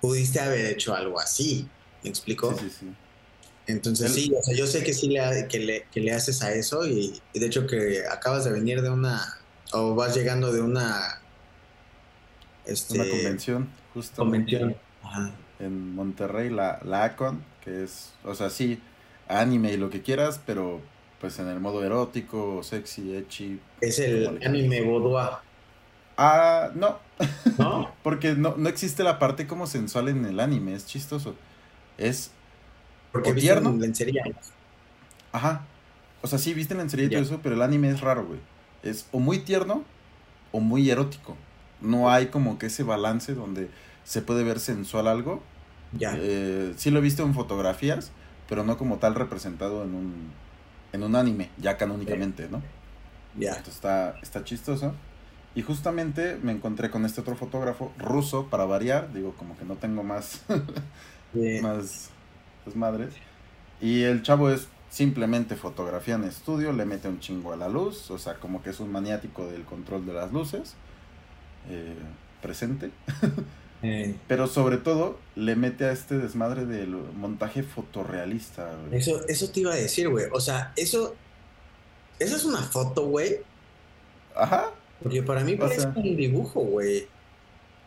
pudiste haber hecho algo así, ¿me explico? Sí, sí, sí. Entonces El- sí, o sea, yo sé que sí le, que le, que le haces a eso y, y de hecho que acabas de venir de una, o vas llegando de una, este, Una convención, justo. convención. Ajá. En Monterrey, la, la Acon, que es, o sea, sí, anime y lo que quieras, pero pues en el modo erótico, sexy, ecchi. Es el anime boudoir, Ah, no, ¿no? porque no, no existe la parte como sensual en el anime, es chistoso. Es, Porque ¿O viste tierno? lencería. ajá. O sea, sí, viste lencería y todo eso, pero el anime es raro, güey. Es o muy tierno o muy erótico. No hay como que ese balance donde se puede ver sensual algo. Ya. Eh, sí lo he visto en fotografías, pero no como tal representado en un, en un anime, ya canónicamente, ¿no? Ya. Entonces está, está chistoso. Y justamente me encontré con este otro fotógrafo ruso, para variar, digo, como que no tengo más, más desmadres. Y el chavo es simplemente fotografía en estudio, le mete un chingo a la luz, o sea, como que es un maniático del control de las luces, eh, presente. eh, Pero sobre todo le mete a este desmadre del montaje fotorrealista. güey. Eso, eso te iba a decir, güey. O sea, eso. Eso es una foto, güey. Ajá. Porque para mí parece sea- un dibujo, güey.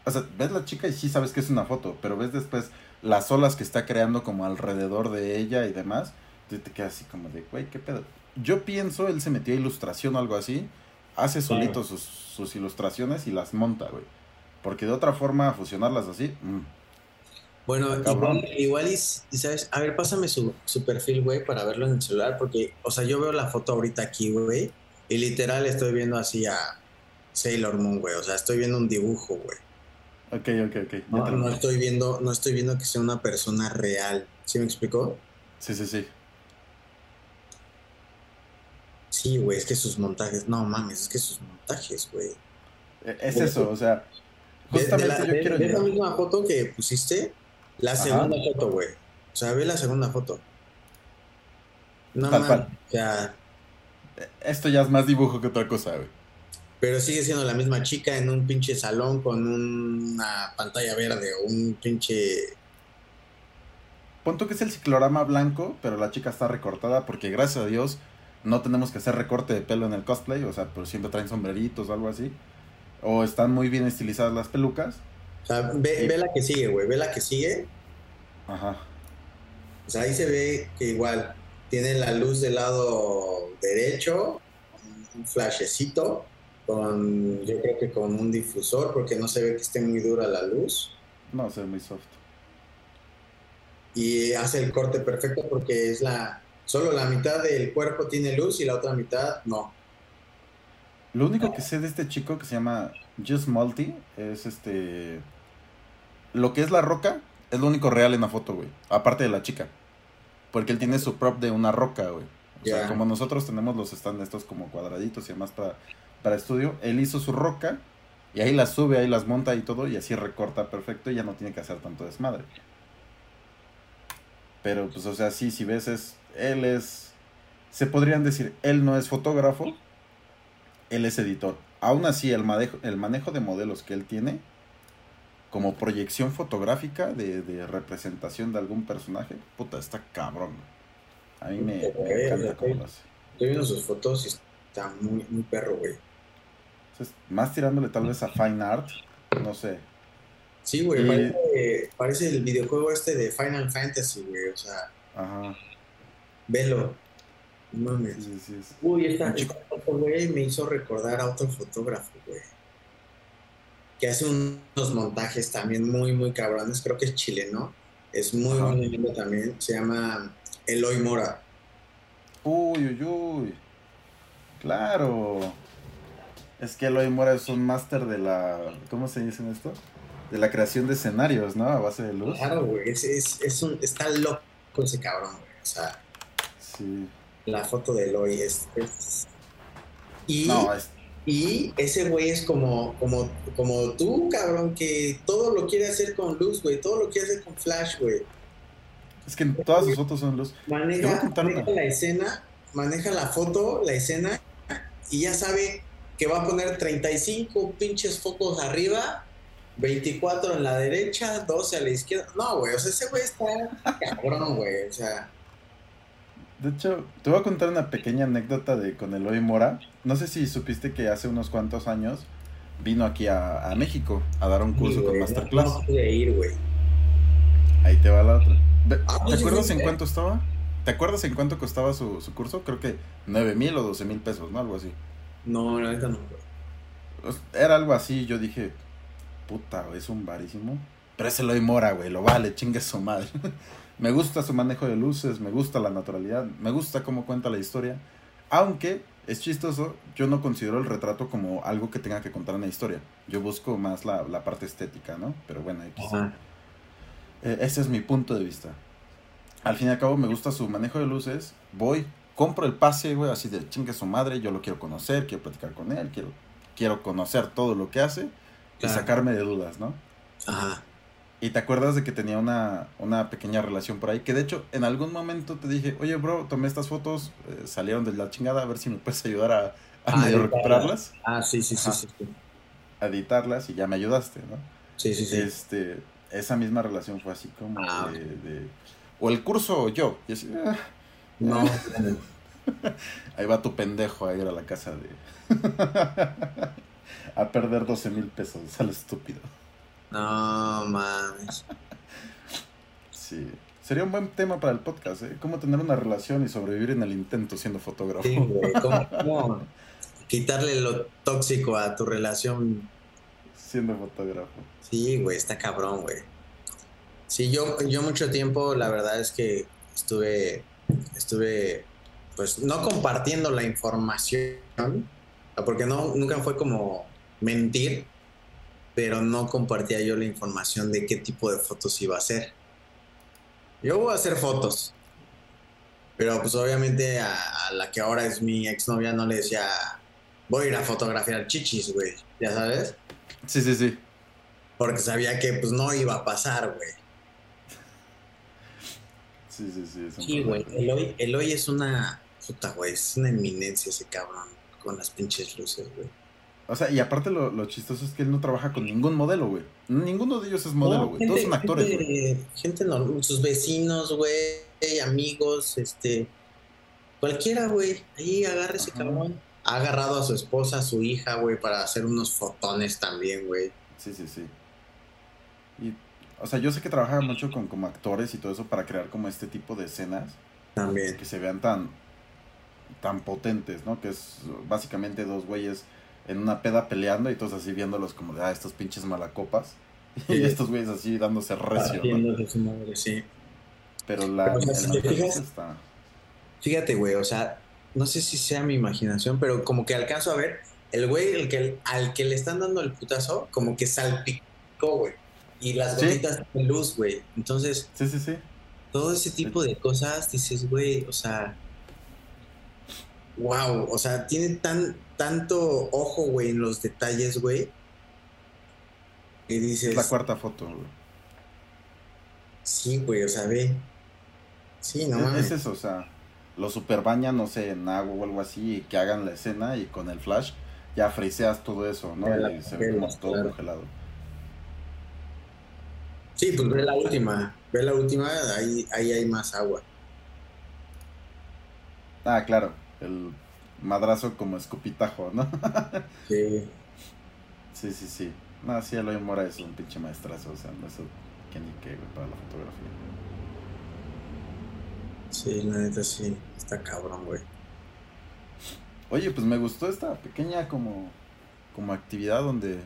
O sea, ves la chica y sí sabes que es una foto, pero ves después las olas que está creando como alrededor de ella y demás, te quedas así como de, güey, ¿qué pedo? Yo pienso, él se metió a ilustración o algo así, hace solito sus, sus ilustraciones y las monta, güey. Porque de otra forma, fusionarlas así, mm, Bueno, igual, igual y, sabes, a ver, pásame su, su perfil, güey, para verlo en el celular, porque, o sea, yo veo la foto ahorita aquí, güey, y literal estoy viendo así a Sailor Moon, güey, o sea, estoy viendo un dibujo, güey. ok, ok, ok. No, no estoy viendo, no estoy viendo que sea una persona real. ¿Sí me explicó? Sí, sí, sí. Sí, güey, es que sus montajes, no mames, es que sus montajes, güey. E- Es eso, o sea, De- de justamente la- yo de- quiero llegar. misma foto que pusiste, la Ajá. segunda foto, güey. O sea, ve la segunda foto. No Tal mames, o sea, Esto ya es más dibujo que otra cosa, güey. pero sigue siendo la misma chica en un pinche salón con una pantalla verde o un pinche... Pon tú que es el ciclorama blanco, pero la chica está recortada porque gracias a Dios no tenemos que hacer recorte de pelo en el cosplay, o sea, pero siempre traen sombreritos o algo así. O están muy bien estilizadas las pelucas. O sea, ve, ve la que sigue, güey, ve la que sigue. Ajá. O sea, ahí se ve que igual tiene la luz del lado derecho, un flashecito, con, yo creo que con un difusor, porque no se ve que esté muy dura la luz. No, se ve muy soft. y hace el corte perfecto porque es la solo la mitad del cuerpo tiene luz y la otra mitad no. Lo único que sé de este chico que se llama Just Multi es este. Lo que es la roca es lo único real en la foto, güey. Aparte de la chica. Porque él tiene su prop de una roca, güey. O sea, Ya. como nosotros tenemos los stand estos como cuadraditos y demás para, para estudio, él hizo su roca y ahí las sube, ahí las monta y todo y así recorta perfecto y ya no tiene que hacer tanto desmadre. Pero pues, o sea, sí, si ves, es, él es, se podrían decir, él no es fotógrafo, él es editor. Aún así, el manejo, el manejo de modelos que él tiene, como proyección fotográfica de, de representación de algún personaje, puta, está cabrón. A mí me, me encanta cómo lo hace. Estoy viendo sus fotos y está muy, muy perro, güey. Entonces, más tirándole tal vez a Fine Art, no sé. Sí, güey, Y- parece, parece el videojuego este de Final Fantasy, güey. O sea, Ajá. Velo. No mames. sí, sí, es- Uy, esta, esta foto, güey, me hizo recordar a otro fotógrafo, güey. Que hace unos montajes también muy, muy cabrones. Creo que es chileno. Es muy, Ajá. muy lindo también. Se llama Eloy Mora. Uy, uy, uy. Claro. Es que Eloy Mora es un máster de la. ¿Cómo se dice esto? De la creación de escenarios, ¿no? A base de luz. Claro, güey. Es, es, es un, está loco ese cabrón, güey. O sea, Sí. la foto de Eloy es. es- Y No, es- Y ese güey es como, como, como tú, cabrón, que todo lo quiere hacer con luz, güey. Todo lo quiere hacer con flash, güey. Es que todas sus fotos son luz. Maneja, maneja la escena, maneja la foto, la escena, y ya sabe que va a poner 35 pinches focos arriba, 24 en la derecha, 12 a la izquierda. No, güey, o sea, ese güey está cabrón, güey. O sea. De hecho, te voy a contar una pequeña anécdota de con Eloy Mora. No sé si supiste que hace unos cuantos años vino aquí a, a México a dar un curso con Masterclass. No pude ir, güey. Ahí te va la otra. Ah, ¿Te acuerdas sí, en sí. cuánto estaba? ¿Te acuerdas en cuánto costaba su, su curso? Creo que 9 mil o 12 mil pesos, ¿no? Algo así. No, la neta no. Pues, Era algo así, yo dije, puta, es un barísimo. Pero es Eloy Mora, güey, lo vale, chingue su madre. me gusta su manejo de luces, me gusta la naturalidad, me gusta cómo cuenta la historia. Aunque es chistoso, yo no considero el retrato como algo que tenga que contar una historia. Yo busco más la, la parte estética, ¿no? Pero bueno. Ajá. Eh, ese es mi punto de vista. Al fin y al cabo me gusta su manejo de luces. Voy, compro el pase, güey, así de chingue su madre. Yo lo quiero conocer, quiero platicar con él, quiero, quiero conocer todo lo que hace y Claro. sacarme de dudas, ¿no? Ajá. Y te acuerdas de que tenía una, una pequeña relación por ahí, que de hecho en algún momento te dije, oye, bro, tomé estas fotos, eh, salieron de la chingada, a ver si me puedes ayudar a, a medio editarlas. recuperarlas, Ah, sí, sí, sí, sí. Sí, a editarlas y ya me ayudaste, ¿no? sí, sí. sí. Este, esa misma relación fue así como Ah, de, de- O el curso o yo. Y así, ah, No, ahí va tu pendejo a ir a la casa de... a perder 12 mil pesos, sale estúpido. No mames. Sí. Sería un buen tema para el podcast, ¿eh? Cómo tener una relación y sobrevivir en el intento siendo fotógrafo. Sí, güey. ¿Cómo, cómo quitarle lo tóxico a tu relación? Siendo fotógrafo. Sí, güey, está cabrón, güey. Sí, yo, yo mucho tiempo, la verdad es que estuve, estuve, pues, no compartiendo la información, porque no, nunca fue como mentir, pero no compartía yo la información de qué tipo de fotos iba a hacer. Yo voy a hacer fotos, pero pues obviamente a, a la que ahora es mi exnovia no le decía, voy a ir a fotografiar chichis, güey, ya sabes, Sí, sí, sí. porque sabía que pues no iba a pasar, güey. Sí, sí, sí. es un Sí, güey. Eloy, Eloy es una. Puta, güey. Es una eminencia ese cabrón. Con las pinches luces, güey. O sea, y aparte lo, lo chistoso es que él no trabaja con ningún modelo, güey. Ninguno de ellos es modelo, güey. Todos son actores, güey. Gente, gente normal, sus vecinos, güey. Amigos, este. Cualquiera, güey. Ahí agarra ese cabrón. Ha agarrado a su esposa, a su hija, güey, para hacer unos fotones también, güey. Sí, sí, sí. Y, o sea, yo sé que trabaja mucho con como actores y todo eso para crear como este tipo de escenas También. que se vean tan tan potentes, ¿no? Que es básicamente dos güeyes en una peda peleando y todos así viéndolos como de, ah, estos pinches malacopas. Y estos güeyes así dándose recio, ¿no? Partiéndose su madre, sí. Pero la... Pero, o sea, si fijas- está... Fíjate, güey, o sea, no sé si sea mi imaginación, pero como que alcanzo a ver, el güey el que, al que le están dando el putazo, como que salpicó, güey. Y las Sí. gotitas de luz, güey. Entonces, Sí, sí, sí. todo ese tipo de cosas, dices, güey, o sea, wow, o sea, tiene tan, tanto ojo, güey, en los detalles, güey. Y dices, Es la cuarta foto, güey. sí, güey, o sea, ve. Sí, no Es- mames. es eso, o sea, lo super bañan, no sé, en agua o algo así, y que hagan la escena y con el flash ya friseas todo eso, ¿no? La Y se ve como todo claro. congelado. Sí, pues ve la última, ve la última, ahí, ahí hay más agua. Ah, claro, el madrazo como escupitajo, ¿no? Sí. sí, sí, sí. No, sí, Eloy Mora es un pinche maestrazo, o sea, no es que ni qué, güey, para la fotografía. Sí, la neta sí, está cabrón, güey. Oye, pues me gustó esta pequeña como, como actividad donde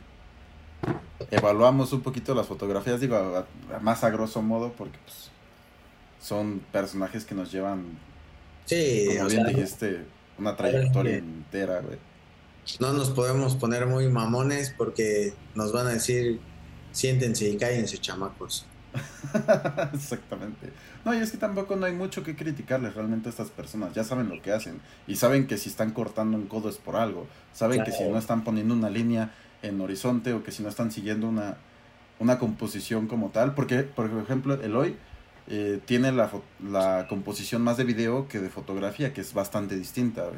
evaluamos un poquito las fotografías, digo, a- a- más a grosso modo, porque pues son personajes que nos llevan Sí, Como o bien sea, dijiste, una trayectoria que- entera, güey. no nos podemos poner muy mamones porque nos van a decir, siéntense y cállense, chamacos. Exactamente. No, y es que tampoco no hay mucho que criticarles realmente a estas personas. Ya saben lo que hacen. Y saben que si están cortando un codo es por algo. Saben que si no están poniendo una línea en horizonte o que si no están siguiendo una, una composición como tal. Porque, por ejemplo, Eloy eh, tiene la, la composición más de video que de fotografía, que es bastante distinta,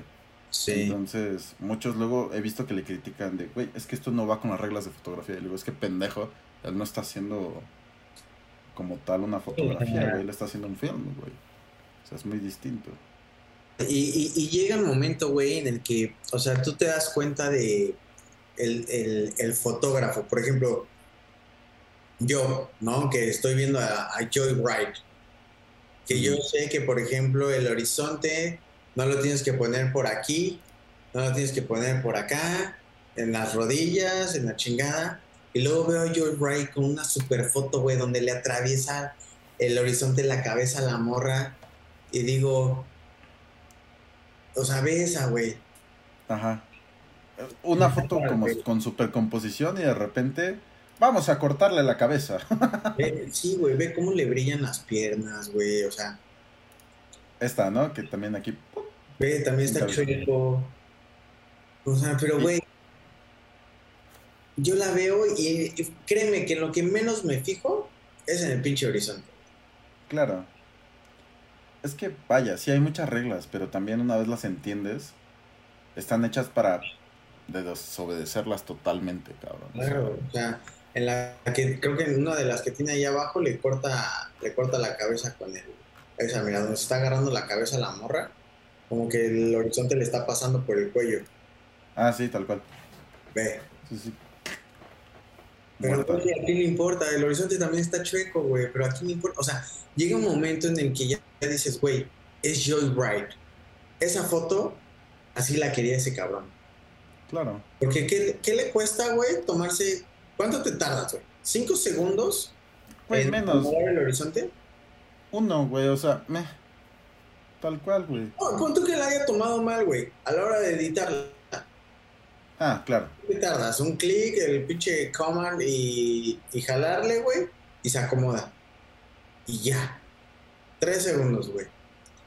Sí. Entonces, muchos luego he visto que le critican de, güey, es que esto no va con las reglas de fotografía. Y luego, es que pendejo, él no está haciendo como tal una fotografía, güey, él está haciendo un film, güey. O sea, es muy distinto. Y, y, llega un momento, güey, en el que, o sea, tú te das cuenta de el, el, el fotógrafo. Por ejemplo, yo, ¿no? Que estoy viendo a, a Joy Wright. Que yo sé que, por ejemplo, el horizonte no lo tienes que poner por aquí, no lo tienes que poner por acá, en las rodillas, en la chingada. Y luego veo a Joy Wright con una super foto, güey, donde le atraviesa el horizonte en la cabeza a la morra. Y digo, o sea, ve esa, güey. Ajá. Una foto como con supercomposición y de repente vamos a cortarle la cabeza. sí, güey, ve cómo le brillan las piernas, güey, o sea. Esta, ¿no? Que también aquí. Ve, también está chueco. O sea, pero, güey, yo la veo y, créeme que lo que menos me fijo es en el pinche horizonte. Claro. Es que, vaya, sí hay muchas reglas, pero también una vez las entiendes, están hechas para desobedecerlas totalmente, cabrón. Claro, o sea, en la que creo que en una de las que tiene ahí abajo le corta, le corta la cabeza con el. Esa, mira, donde se está agarrando la cabeza la morra, como que el horizonte le está pasando por el cuello. Ah, sí, tal cual. Ve. Sí, sí. Pero oye, a quién le importa, el horizonte también está chueco, güey, pero aquí no importa, o sea, llega un momento en el que ya dices, güey, es Joy Bright. Esa foto, así la quería ese cabrón. Claro. Porque ¿qué, qué le cuesta, güey, tomarse, ¿cuánto te tardas, güey? ¿Cinco segundos? Pues menos. el horizonte? Uno, güey, o sea, me... Tal cual, güey. No, ¿cuánto que la haya tomado mal, güey? A la hora de editarla. Ah, claro. ¿Qué tardas? Un clic, el pinche command y, y jalarle, güey, y se acomoda. Y ya. Tres segundos, güey.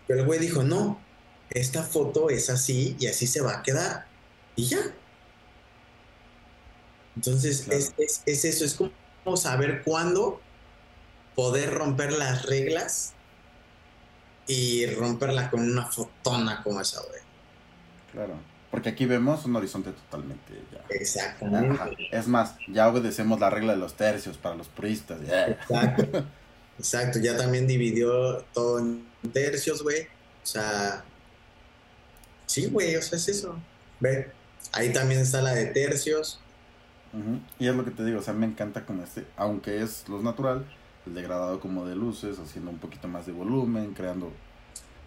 Pero el güey dijo, no, esta foto es así y así se va a quedar. Y ya. Entonces, es, es, es, eso, es como saber cuándo poder romper las reglas y romperla con una fotona como esa, güey. Claro. Porque aquí vemos un horizonte totalmente ya. Exactamente. Es más, ya obedecemos la regla de los tercios para los puristas. Exacto. Exacto, ya también dividió todo en tercios, güey. O sea, sí, güey, o sea, es eso. Ve, ahí también está la de tercios. Y es lo que te digo, o sea, me encanta como este, aunque es lo natural, el degradado como de luces, haciendo un poquito más de volumen, creando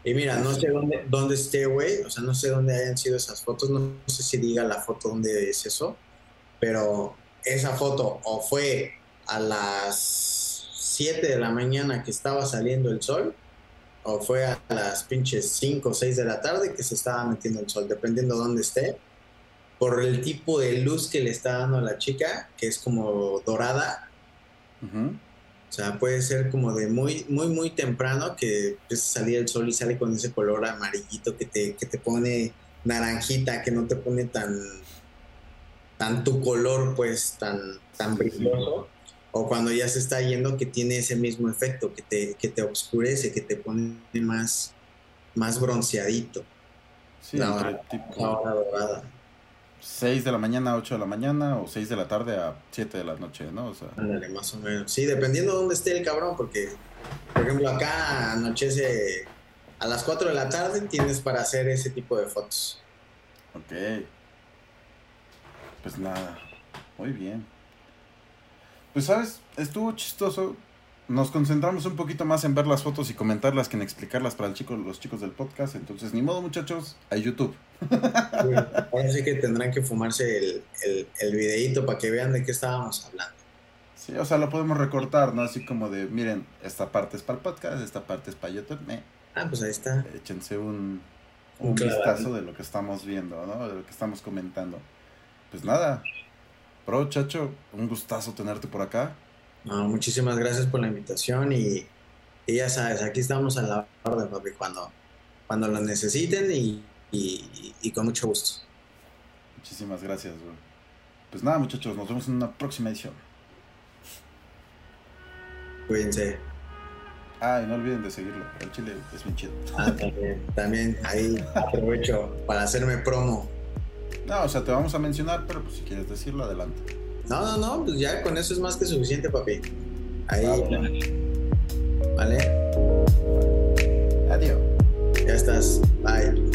y mira, no sé dónde, dónde esté, güey. O sea, no sé dónde hayan sido esas fotos. No, sé si diga la foto dónde es eso. Pero esa foto o fue a las 7 de la mañana que estaba saliendo el sol. O fue a las pinches 5 o 6 de la tarde que se estaba metiendo el sol. Dependiendo dónde esté. Por el tipo de luz que le está dando a la chica. Que es como dorada. O sea, puede ser como de muy, muy, muy temprano que empieza a salir el sol y sale con ese color amarillito que te, que te pone naranjita, que no te pone tan, tan tu color, pues, tan, tan brilloso. O cuando ya se está yendo que tiene ese mismo efecto, que te, que te oscurece, que te pone más, más bronceadito. Sí, la tipo... dorada. 6 de la mañana a 8 de la mañana o 6 de la tarde a 7 de la noche, ¿no? O sea. más o menos. Sí, dependiendo de dónde esté el cabrón, porque, por ejemplo, acá anochece a las 4 de la tarde, tienes para hacer ese tipo de fotos. Ok. Pues nada, muy bien. Pues sabes, estuvo chistoso nos concentramos un poquito más en ver las fotos y comentarlas que en explicarlas para el chico, los chicos del podcast. Entonces, ni modo, muchachos, a YouTube. ahora sí que tendrán que fumarse el, el, el videíto para que vean de qué estábamos hablando. Sí, o sea, lo podemos recortar, ¿no? Así como de, miren, esta parte es para el podcast, esta parte es para YouTube. Ah, pues ahí está. Échense un, un, vistazo de lo que estamos viendo, ¿no? De lo que estamos comentando. Pues nada, pro, chacho, un gustazo tenerte por acá. No, muchísimas gracias por la invitación y, y ya sabes, aquí estamos a la orden, papi, cuando, cuando lo necesiten y, y- y con mucho gusto. Muchísimas gracias, güey. Pues nada, muchachos, nos vemos en una próxima edición. Cuídense. Ah, y no olviden de seguirlo. El chile es bien chido. Ah, también, también ahí aprovecho para hacerme promo. No, o sea, te vamos a mencionar, pero pues si quieres decirlo, adelante. No, no, no, pues ya con eso es más que suficiente, papi. Ahí, Vale. ¿vale? Adiós. Ya estás. Bye.